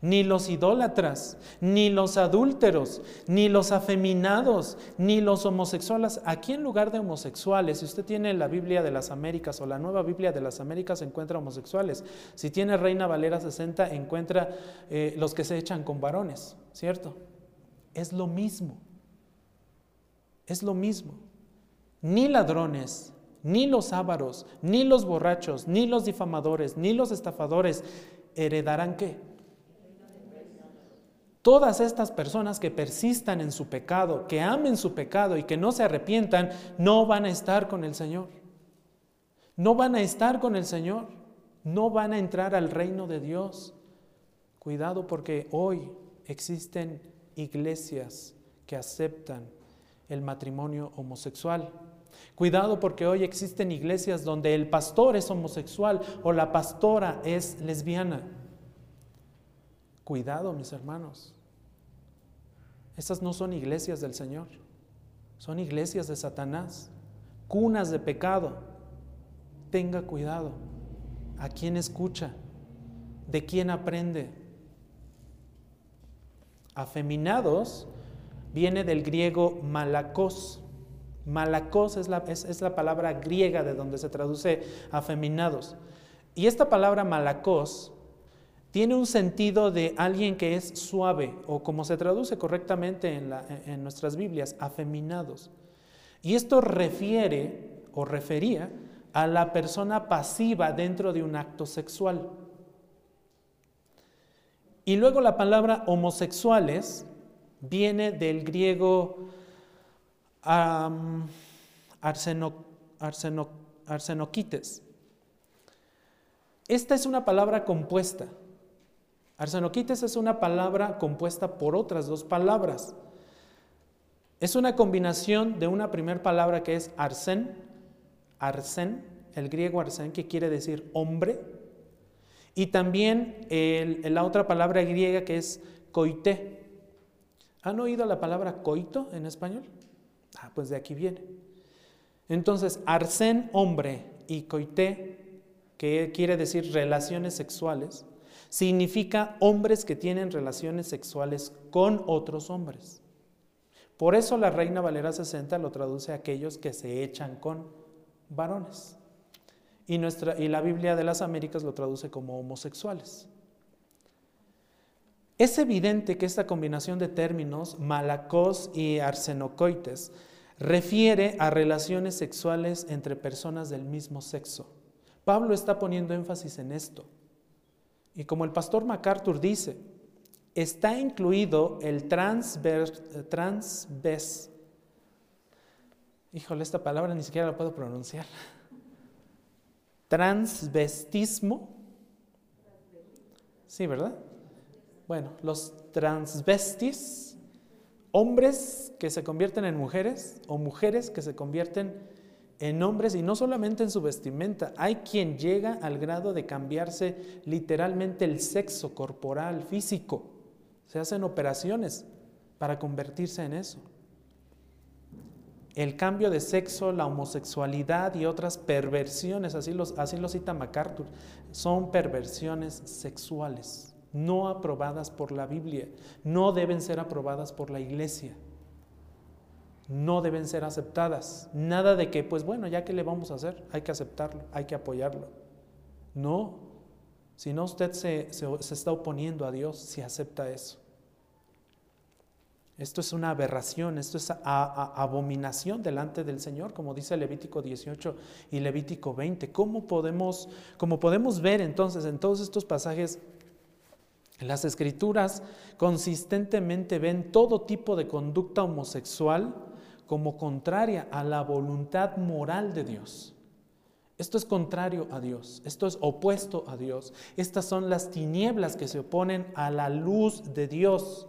ni los idólatras, ni los adúlteros, ni los afeminados, ni los homosexuales. Aquí en lugar de homosexuales, si usted tiene la Biblia de las Américas o la nueva Biblia de las Américas, encuentra homosexuales. Si tiene Reina Valera 60, encuentra eh, los que se echan con varones, ¿cierto? Es lo mismo. Es lo mismo. Ni ladrones, ni los ávaros, ni los borrachos, ni los difamadores, ni los estafadores heredarán qué? Todas estas personas que persistan en su pecado, que amen su pecado y que no se arrepientan, no van a estar con el Señor. No van a estar con el Señor. No van a entrar al reino de Dios. Cuidado porque hoy existen iglesias que aceptan el matrimonio homosexual. Cuidado porque hoy existen iglesias donde el pastor es homosexual o la pastora es lesbiana. Cuidado, mis hermanos. Estas no son iglesias del Señor, son iglesias de Satanás, cunas de pecado. Tenga cuidado. ¿A quién escucha? ¿De quién aprende? Afeminados viene del griego malakos. Malakos es la, es, la, palabra griega de donde se traduce afeminados. Y esta palabra malakos tiene un sentido de alguien que es suave, o como se traduce correctamente en, nuestras Biblias, afeminados. Y esto refiere o refería a la persona pasiva dentro de un acto sexual. Y luego la palabra homosexuales viene del griego arsenoquites. Esta es una palabra compuesta. Arsenoquites es una palabra compuesta por otras dos palabras. Es una combinación de una primera palabra que es arsen, arsen, el griego arsen, que quiere decir hombre, y también la otra palabra griega que es coité. ¿Han oído la palabra coito en español? Ah, pues de aquí viene. Entonces, arsén, hombre, y coité, que quiere decir relaciones sexuales, significa hombres que tienen relaciones sexuales con otros hombres. Por eso la Reina Valera 60 lo traduce a aquellos que se echan con varones y, nuestra, y la Biblia de las Américas lo traduce como homosexuales. Es evidente que esta combinación de términos, malacos y arsenocoites, refiere a relaciones sexuales entre personas del mismo sexo. Pablo está poniendo énfasis en esto. Y como el pastor MacArthur dice, está incluido el transves, híjole, esta palabra ni siquiera la puedo pronunciar, transvestismo, sí, ¿verdad? Bueno, los transvestis, hombres que se convierten en mujeres o mujeres que se convierten en hombres y no solamente en su vestimenta. Hay quien llega al grado de cambiarse literalmente el sexo corporal, físico. Se hacen operaciones para convertirse en eso. El cambio de sexo, la homosexualidad y otras perversiones, así, los, lo cita MacArthur, son perversiones sexuales no aprobadas por la Biblia, no deben ser aprobadas por la iglesia, no deben ser aceptadas. Nada de que, pues bueno, ya que le vamos a hacer, hay que aceptarlo, hay que apoyarlo. No, si no usted se, está oponiendo a Dios si acepta eso. Esto es una aberración, esto es abominación delante del Señor, como dice Levítico 18 y Levítico 20. ¿Cómo podemos, como podemos ver entonces en todos estos pasajes, las escrituras consistentemente ven todo tipo de conducta homosexual como contraria a la voluntad moral de Dios. Esto es contrario a Dios, esto es opuesto a Dios. Estas son las tinieblas que se oponen a la luz de Dios.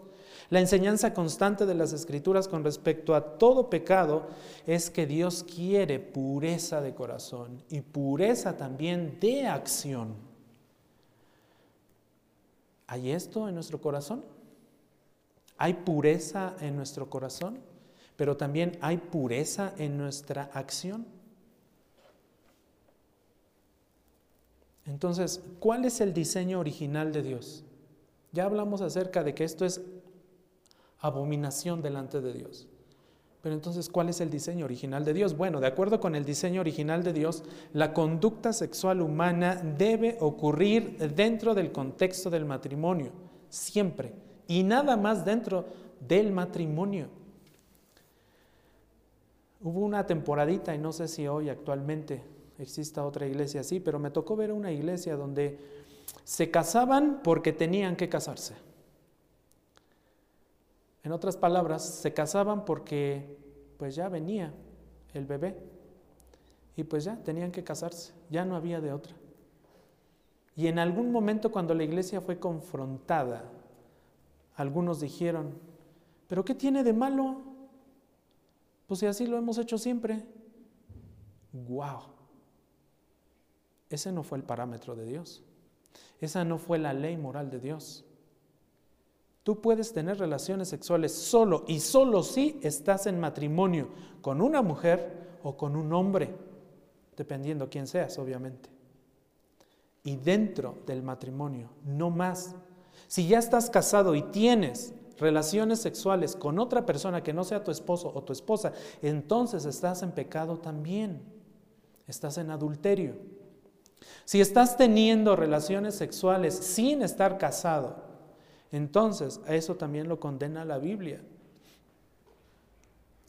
La enseñanza constante de las escrituras con respecto a todo pecado es que Dios quiere pureza de corazón y pureza también de acción. ¿Hay esto en nuestro corazón? ¿Hay pureza en nuestro corazón? Pero también hay pureza en nuestra acción. Entonces, ¿cuál es el diseño original de Dios? Ya hablamos acerca de que esto es abominación delante de Dios. Pero entonces, ¿cuál es el diseño original de Dios? Bueno, de acuerdo con el diseño original de Dios, la conducta sexual humana debe ocurrir dentro del contexto del matrimonio, siempre, y nada más dentro del matrimonio. Hubo una temporadita, y no sé si hoy actualmente exista otra iglesia así, pero me tocó ver una iglesia donde se casaban porque tenían que casarse. En otras palabras, se casaban porque pues ya venía el bebé y pues ya tenían que casarse, ya no había de otra. Y en algún momento cuando la iglesia fue confrontada, algunos dijeron, ¿pero qué tiene de malo? Pues si así lo hemos hecho siempre. ¡Wow! Ese no fue el parámetro de Dios. Esa no fue la ley moral de Dios. Tú puedes tener relaciones sexuales solo y solo si estás en matrimonio con una mujer o con un hombre, dependiendo quién seas, obviamente. Y dentro del matrimonio, no más. Si ya estás casado y tienes relaciones sexuales con otra persona que no sea tu esposo o tu esposa, entonces estás en pecado también. Estás en adulterio. Si estás teniendo relaciones sexuales sin estar casado, entonces, a eso también lo condena la Biblia.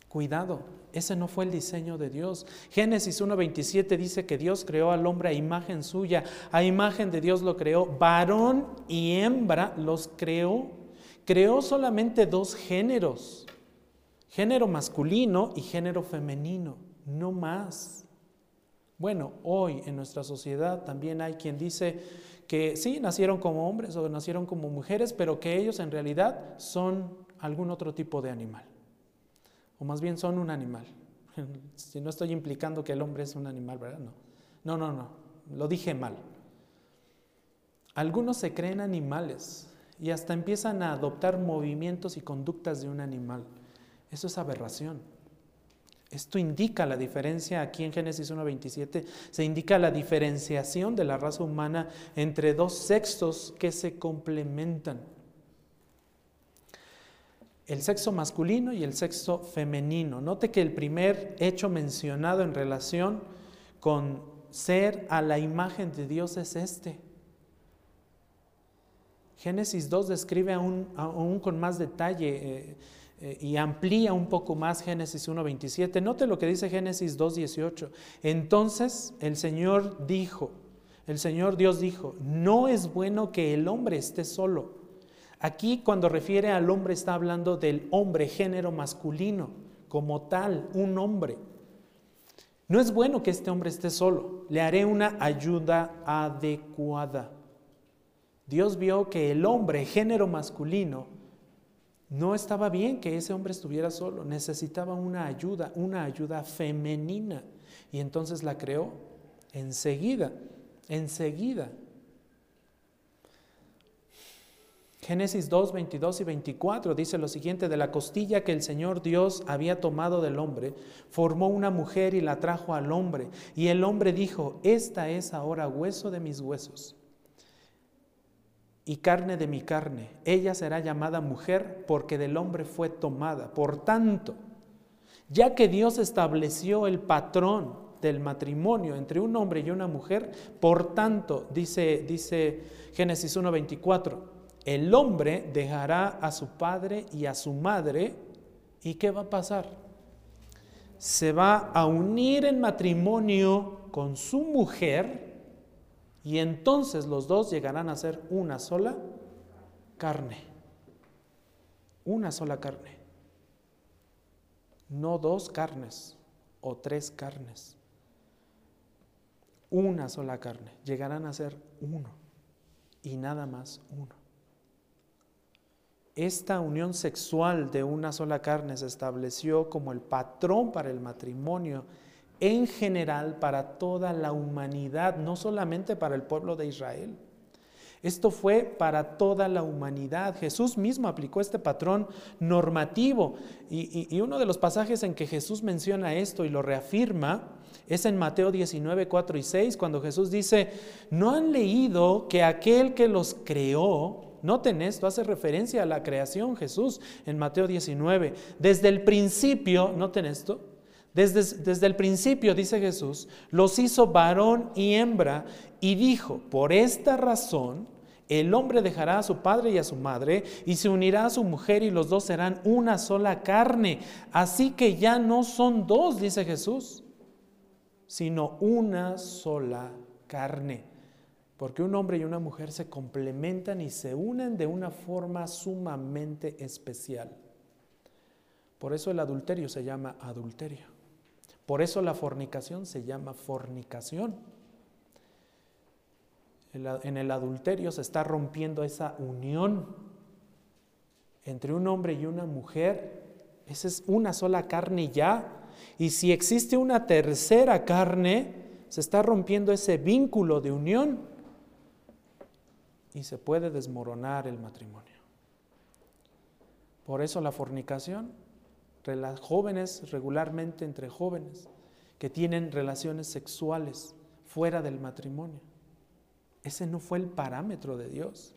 Cuidado, ese no fue el diseño de Dios. Génesis 1.27 dice que Dios creó al hombre a imagen suya, a imagen de Dios lo creó, varón y hembra los creó. Creó solamente dos géneros, género masculino y género femenino, no más. Bueno, hoy en nuestra sociedad también hay quien dice que sí, nacieron como hombres o nacieron como mujeres, pero que ellos en realidad son algún otro tipo de animal. O más bien son un animal. Si no estoy implicando que el hombre es un animal, ¿verdad? No. No, no, no. Lo dije mal. Algunos se creen animales y hasta empiezan a adoptar movimientos y conductas de un animal. Eso es aberración. Esto indica la diferencia, aquí en Génesis 1.27, se indica la diferenciación de la raza humana entre dos sexos que se complementan. El sexo masculino y el sexo femenino. Note que el primer hecho mencionado en relación con ser a la imagen de Dios es este. Génesis 2 describe aún, con más detalle. Eh, eh, y amplía un poco más Génesis 1.27. Note lo que dice Génesis 2.18. Entonces el Señor dijo, el Señor Dios dijo, no es bueno que el hombre esté solo. Aquí cuando refiere al hombre está hablando del hombre, género masculino, como tal, un hombre. No es bueno que este hombre esté solo, le haré una ayuda adecuada. Dios vio que el hombre, género masculino, no estaba bien que ese hombre estuviera solo, necesitaba una ayuda, una ayuda femenina. Y entonces la creó enseguida, enseguida. Génesis 2, 22 y 24 dice lo siguiente, de la costilla que el Señor Dios había tomado del hombre, formó una mujer y la trajo al hombre. Y el hombre dijo, esta es ahora hueso de mis huesos y carne de mi carne. Ella será llamada mujer porque del hombre fue tomada. Por tanto, ya que Dios estableció el patrón del matrimonio entre un hombre y una mujer, por tanto, dice, dice Génesis 1.24, el hombre dejará a su padre y a su madre y ¿qué va a pasar? Se va a unir en matrimonio con su mujer y entonces los dos llegarán a ser una sola carne. Una sola carne. No dos carnes o tres carnes. Una sola carne. Llegarán a ser uno y nada más uno esta unión sexual de una sola carne se estableció como el patrón para el matrimonio en general para toda la humanidad, no solamente para el pueblo de Israel. Esto fue para toda la humanidad. Jesús mismo aplicó este patrón normativo y, uno de los pasajes en que Jesús menciona esto y lo reafirma es en Mateo 19, 4 y 6, cuando Jesús dice, ¿no han leído que aquel que los creó Noten esto, hace referencia a la creación Jesús en Mateo 19. Desde el principio, noten esto, desde, el principio, dice Jesús, los hizo varón y hembra y dijo, por esta razón, el hombre dejará a su padre y a su madre y se unirá a su mujer y los dos serán una sola carne. Así que ya no son dos, dice Jesús, sino una sola carne. Porque un hombre y una mujer se complementan y se unen de una forma sumamente especial. Por eso el adulterio se llama adulterio. Por eso la fornicación se llama fornicación. En el adulterio se está rompiendo esa unión entre un hombre y una mujer. Esa es una sola carne ya. Y si existe una tercera carne, se está rompiendo ese vínculo de unión y se puede desmoronar el matrimonio. Por eso la fornicación, jóvenes regularmente entre jóvenes que tienen relaciones sexuales fuera del matrimonio. Ese no fue el parámetro de Dios.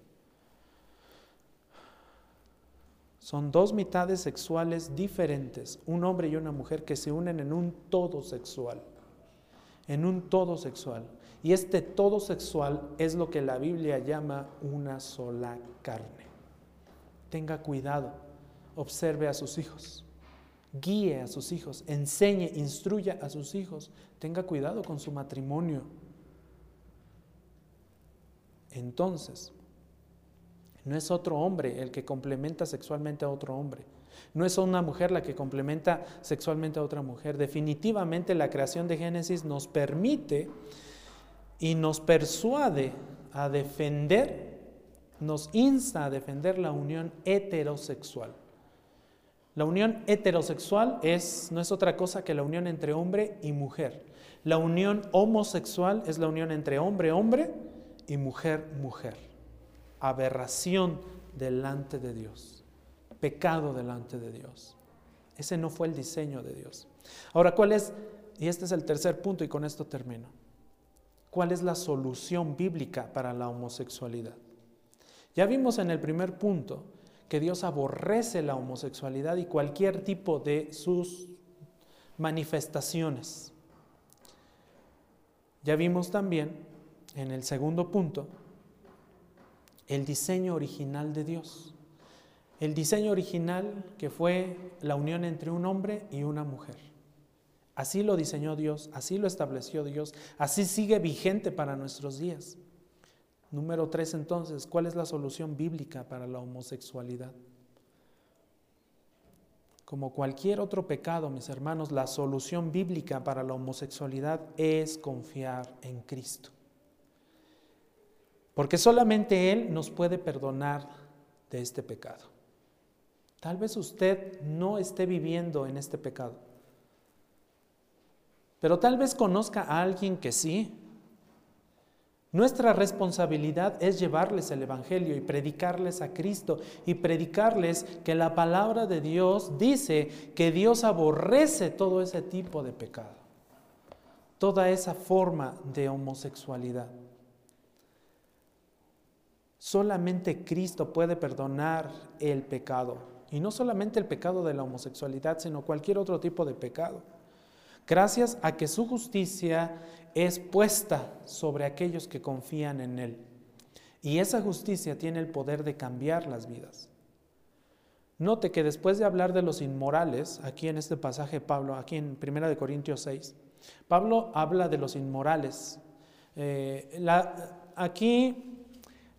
Son dos mitades sexuales diferentes, un hombre y una mujer que se unen en un todo sexual, en un todo sexual. Y este todo sexual es lo que la Biblia llama una sola carne. Tenga cuidado, observe a sus hijos, guíe a sus hijos, enseñe, instruya a sus hijos, tenga cuidado con su matrimonio. Entonces, no es otro hombre el que complementa sexualmente a otro hombre. No es una mujer la que complementa sexualmente a otra mujer. Definitivamente la creación de Génesis nos permite y nos persuade a defender, nos insta a defender la unión heterosexual. La unión heterosexual es, no es otra cosa que la unión entre hombre y mujer. La unión homosexual es la unión entre hombre-hombre y mujer-mujer. Aberración delante de Dios. Pecado delante de Dios. Ese no fue el diseño de Dios. Ahora, ¿cuál es? Y este es el tercer punto y con esto termino. ¿Cuál es la solución bíblica para la homosexualidad? Ya vimos en el primer punto que Dios aborrece la homosexualidad y cualquier tipo de sus manifestaciones. Ya vimos también en el segundo punto el diseño original de Dios. el diseño original que fue la unión entre un hombre y una mujer. Así lo diseñó Dios, así lo estableció Dios, así sigue vigente para nuestros días. Número tres, entonces, ¿cuál es la solución bíblica para la homosexualidad? Como cualquier otro pecado, mis hermanos, la solución bíblica para la homosexualidad es confiar en Cristo. Porque solamente Él nos puede perdonar de este pecado. Tal vez usted no esté viviendo en este pecado. Pero tal vez conozca a alguien que sí. Nuestra responsabilidad es llevarles el Evangelio y predicarles a Cristo y predicarles que la palabra de Dios dice que Dios aborrece todo ese tipo de pecado, toda esa forma de homosexualidad. Solamente Cristo puede perdonar el pecado, y no solamente el pecado de la homosexualidad, sino cualquier otro tipo de pecado gracias a que su justicia es puesta sobre aquellos que confían en Él. Y esa justicia tiene el poder de cambiar las vidas. Note que después de hablar de los inmorales, aquí en este pasaje Pablo, aquí en 1 Corintios 6, Pablo habla de los inmorales. Eh, aquí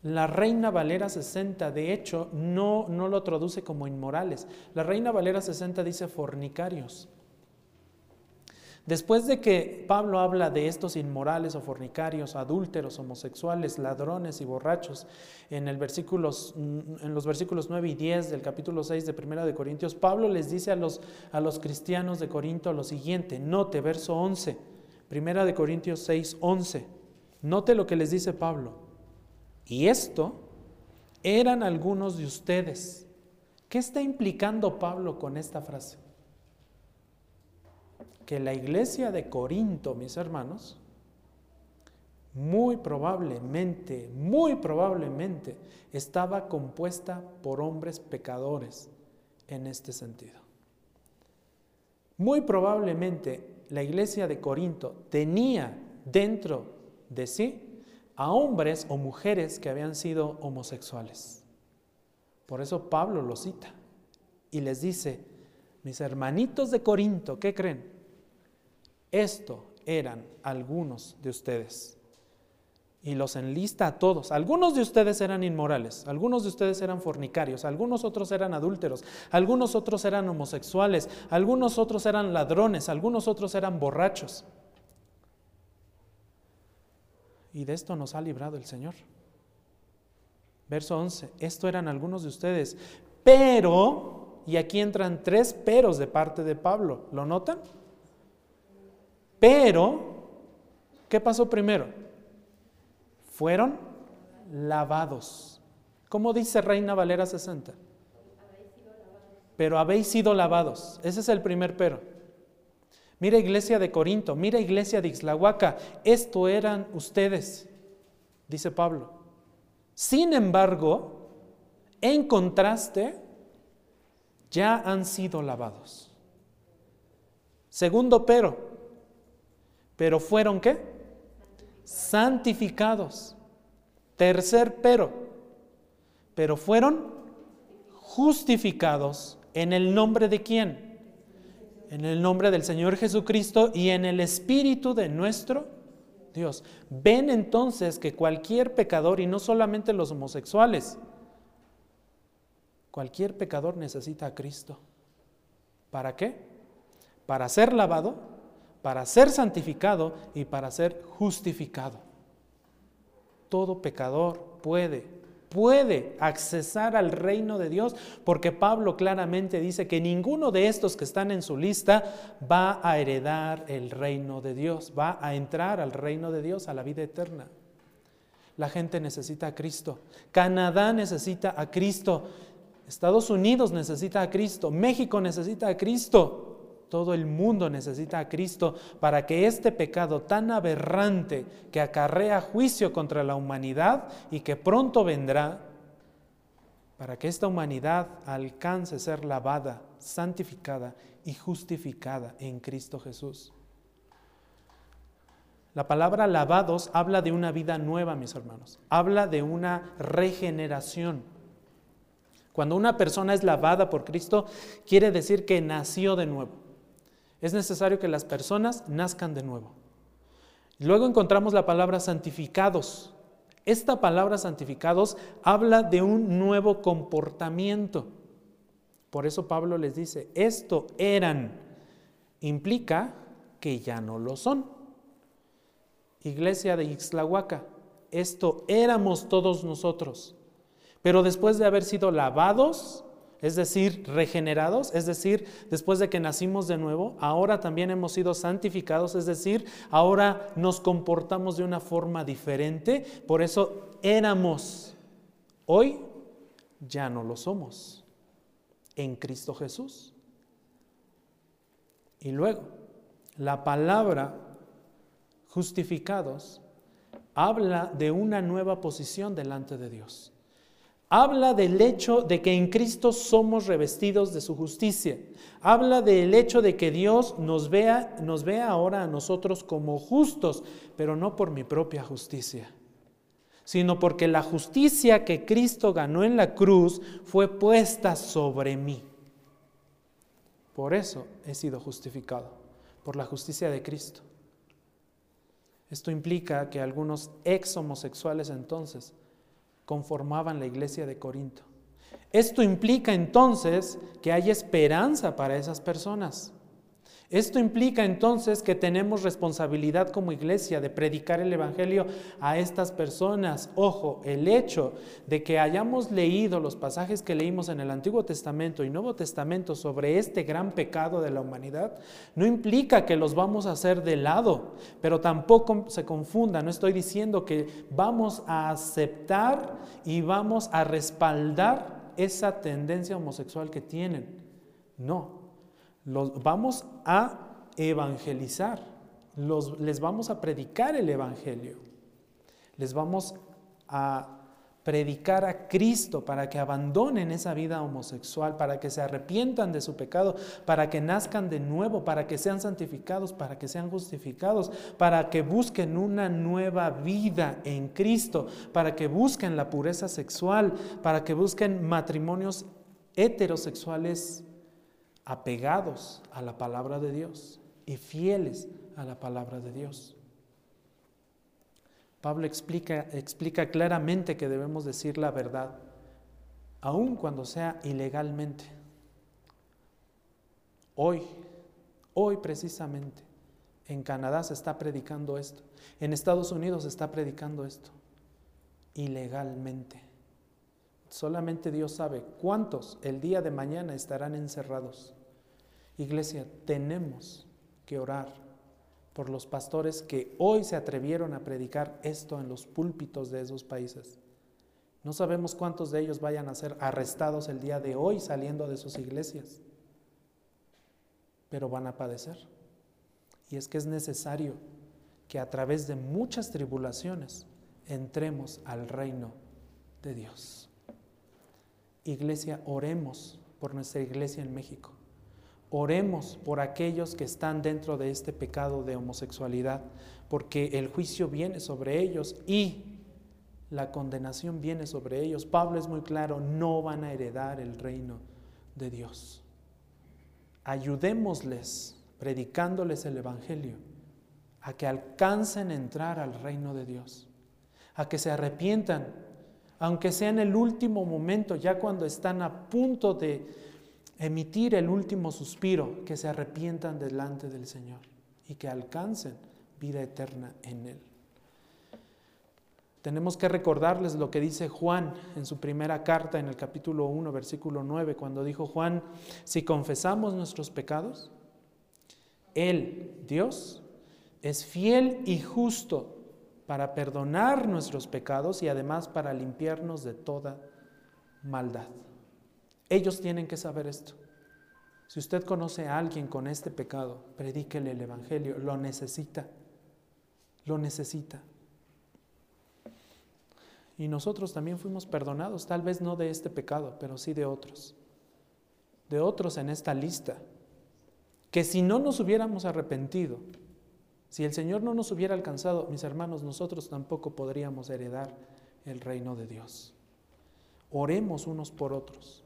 la Reina Valera 60, de hecho, no, no lo traduce como inmorales. La Reina Valera 60 dice fornicarios. Después de que Pablo habla de estos inmorales o fornicarios, adúlteros, homosexuales, ladrones y borrachos, en, los versículos 9 y 10 del capítulo 6 de 1 de Corintios, Pablo les dice a los, a los cristianos de Corinto lo siguiente, note verso 11, 1 de Corintios 6, 11, note lo que les dice Pablo. Y esto eran algunos de ustedes. ¿Qué está implicando Pablo con esta frase? Que la iglesia de Corinto, mis hermanos, muy probablemente, muy probablemente estaba compuesta por hombres pecadores en este sentido. Muy probablemente la iglesia de Corinto tenía dentro de sí a hombres o mujeres que habían sido homosexuales. Por eso Pablo lo cita y les dice, mis hermanitos de Corinto, ¿qué creen? Esto eran algunos de ustedes. Y los enlista a todos. Algunos de ustedes eran inmorales, algunos de ustedes eran fornicarios, algunos otros eran adúlteros, algunos otros eran homosexuales, algunos otros eran ladrones, algunos otros eran borrachos. Y de esto nos ha librado el Señor. Verso 11, esto eran algunos de ustedes, pero, y aquí entran tres peros de parte de Pablo, ¿lo notan? Pero, ¿qué pasó primero? Fueron lavados. ¿Cómo dice Reina Valera 60? Pero habéis sido lavados. Ese es el primer pero. Mira iglesia de Corinto, mira iglesia de Ixlahuaca, esto eran ustedes, dice Pablo. Sin embargo, en contraste, ya han sido lavados. Segundo pero, pero fueron qué? Santificados. Tercer pero, pero fueron justificados en el nombre de quién? En el nombre del Señor Jesucristo y en el Espíritu de nuestro Dios. Ven entonces que cualquier pecador, y no solamente los homosexuales, cualquier pecador necesita a Cristo. ¿Para qué? Para ser lavado para ser santificado y para ser justificado. Todo pecador puede, puede accesar al reino de Dios, porque Pablo claramente dice que ninguno de estos que están en su lista va a heredar el reino de Dios, va a entrar al reino de Dios, a la vida eterna. La gente necesita a Cristo. Canadá necesita a Cristo. Estados Unidos necesita a Cristo. México necesita a Cristo. Todo el mundo necesita a Cristo para que este pecado tan aberrante que acarrea juicio contra la humanidad y que pronto vendrá, para que esta humanidad alcance ser lavada, santificada y justificada en Cristo Jesús. La palabra lavados habla de una vida nueva, mis hermanos. Habla de una regeneración. Cuando una persona es lavada por Cristo, quiere decir que nació de nuevo. Es necesario que las personas nazcan de nuevo. Luego encontramos la palabra santificados. Esta palabra santificados habla de un nuevo comportamiento. Por eso Pablo les dice, esto eran, implica que ya no lo son. Iglesia de Ixtlahuaca, esto éramos todos nosotros. Pero después de haber sido lavados, es decir, regenerados, es decir, después de que nacimos de nuevo, ahora también hemos sido santificados, es decir, ahora nos comportamos de una forma diferente, por eso éramos, hoy ya no lo somos, en Cristo Jesús. Y luego, la palabra justificados habla de una nueva posición delante de Dios habla del hecho de que en Cristo somos revestidos de su justicia. Habla del hecho de que Dios nos vea, nos ahora a nosotros como justos, pero no por mi propia justicia, sino porque la justicia que Cristo ganó en la cruz fue puesta sobre mí. Por eso he sido justificado, por la justicia de Cristo. Esto implica que algunos ex homosexuales entonces conformaban la iglesia de Corinto. Esto implica entonces que hay esperanza para esas personas. Esto implica entonces que tenemos responsabilidad como iglesia de predicar el Evangelio a estas personas. Ojo, el hecho de que hayamos leído los pasajes que leímos en el Antiguo Testamento y Nuevo Testamento sobre este gran pecado de la humanidad no implica que los vamos a hacer de lado, pero tampoco se confunda, no estoy diciendo que vamos a aceptar y vamos a respaldar esa tendencia homosexual que tienen. No, los vamos a evangelizar, les vamos a predicar el Evangelio, les vamos a predicar a Cristo para que abandonen esa vida homosexual, para que se arrepientan de su pecado, para que nazcan de nuevo, para que sean santificados, para que sean justificados, para que busquen una nueva vida en Cristo, para que busquen la pureza sexual, para que busquen matrimonios heterosexuales apegados a la palabra de Dios y fieles a la palabra de Dios. Pablo explica, explica claramente que debemos decir la verdad, aun cuando sea ilegalmente. Hoy, hoy precisamente, en Canadá se está predicando esto, en Estados Unidos se está predicando esto, ilegalmente. Solamente Dios sabe cuántos el día de mañana estarán encerrados. Iglesia, tenemos que orar por los pastores que hoy se atrevieron a predicar esto en los púlpitos de esos países. No sabemos cuántos de ellos vayan a ser arrestados el día de hoy saliendo de sus iglesias, pero van a padecer. Y es que es necesario que a través de muchas tribulaciones entremos al reino de Dios. Iglesia, oremos por nuestra iglesia en México. Oremos por aquellos que están dentro de este pecado de homosexualidad, porque el juicio viene sobre ellos y la condenación viene sobre ellos. Pablo es muy claro, no van a heredar el reino de Dios. Ayudémosles predicándoles el Evangelio a que alcancen a entrar al reino de Dios, a que se arrepientan, aunque sea en el último momento, ya cuando están a punto de emitir el último suspiro, que se arrepientan delante del Señor y que alcancen vida eterna en Él. Tenemos que recordarles lo que dice Juan en su primera carta en el capítulo 1, versículo 9, cuando dijo Juan, si confesamos nuestros pecados, Él, Dios, es fiel y justo para perdonar nuestros pecados y además para limpiarnos de toda maldad. Ellos tienen que saber esto. Si usted conoce a alguien con este pecado, predíquele el Evangelio. Lo necesita. Lo necesita. Y nosotros también fuimos perdonados, tal vez no de este pecado, pero sí de otros. De otros en esta lista. Que si no nos hubiéramos arrepentido, si el Señor no nos hubiera alcanzado, mis hermanos, nosotros tampoco podríamos heredar el reino de Dios. Oremos unos por otros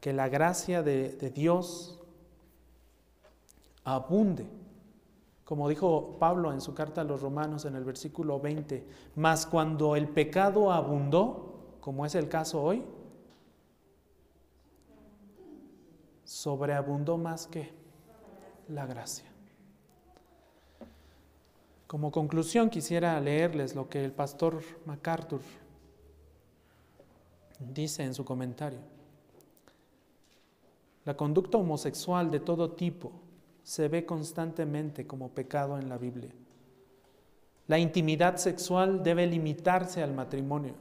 que la gracia de, Dios abunde. Como dijo Pablo en su carta a los romanos en el versículo 20, mas cuando el pecado abundó, como es el caso hoy, sobreabundó más que la gracia. Como conclusión quisiera leerles lo que el pastor MacArthur dice en su comentario. La conducta homosexual de todo tipo se ve constantemente como pecado en la Biblia. La intimidad sexual debe limitarse al matrimonio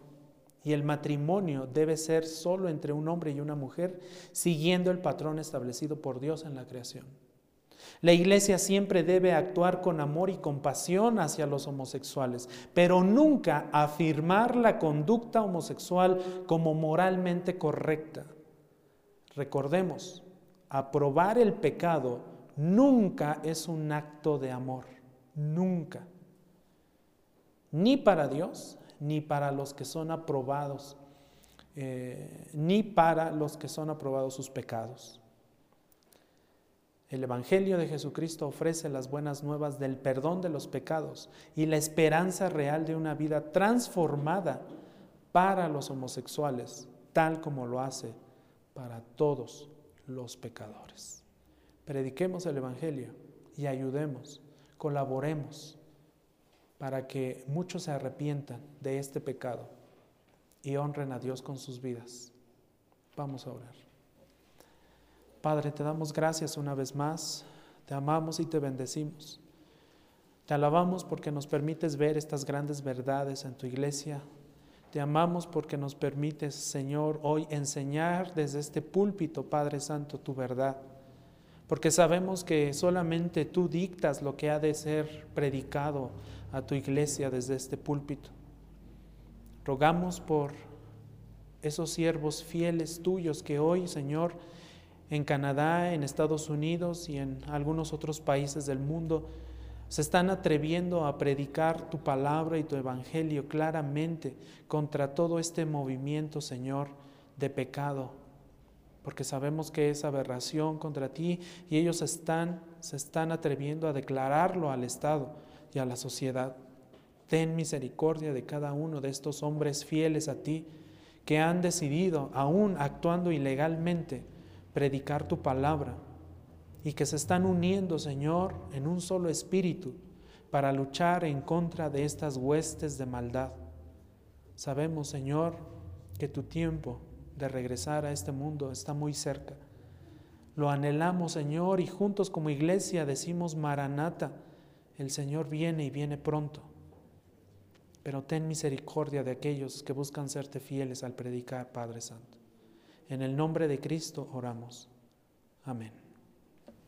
y el matrimonio debe ser solo entre un hombre y una mujer, siguiendo el patrón establecido por Dios en la creación. La iglesia siempre debe actuar con amor y compasión hacia los homosexuales, pero nunca afirmar la conducta homosexual como moralmente correcta. Recordemos, aprobar el pecado nunca es un acto de amor, nunca. Ni para Dios, ni para los que son aprobados, eh, ni para los que son aprobados sus pecados. El Evangelio de Jesucristo ofrece las buenas nuevas del perdón de los pecados y la esperanza real de una vida transformada para los homosexuales, tal como lo hace para todos los pecadores. Prediquemos el Evangelio y ayudemos, colaboremos para que muchos se arrepientan de este pecado y honren a Dios con sus vidas. Vamos a orar. Padre, te damos gracias una vez más, te amamos y te bendecimos. Te alabamos porque nos permites ver estas grandes verdades en tu iglesia. Te amamos porque nos permites, Señor, hoy enseñar desde este púlpito, Padre Santo, tu verdad porque sabemos que solamente tú dictas lo que ha de ser predicado a tu iglesia desde este púlpito. Rogamos por esos siervos fieles tuyos que hoy, Señor, en Canadá, en Estados Unidos y en algunos otros países del mundo, se están atreviendo a predicar tu palabra y tu evangelio claramente contra todo este movimiento, Señor, de pecado, porque sabemos que es aberración contra ti y ellos están, se están atreviendo a declararlo al Estado y a la sociedad. Ten misericordia de cada uno de estos hombres fieles a ti que han decidido, aún actuando ilegalmente, predicar tu palabra y que se están uniendo, Señor, en un solo espíritu para luchar en contra de estas huestes de maldad. Sabemos, Señor, que tu tiempo de regresar a este mundo está muy cerca. Lo anhelamos, Señor, y juntos como iglesia decimos, Maranata, el Señor viene y viene pronto. Pero ten misericordia de aquellos que buscan serte fieles al predicar, Padre Santo. En el nombre de Cristo oramos. Amén.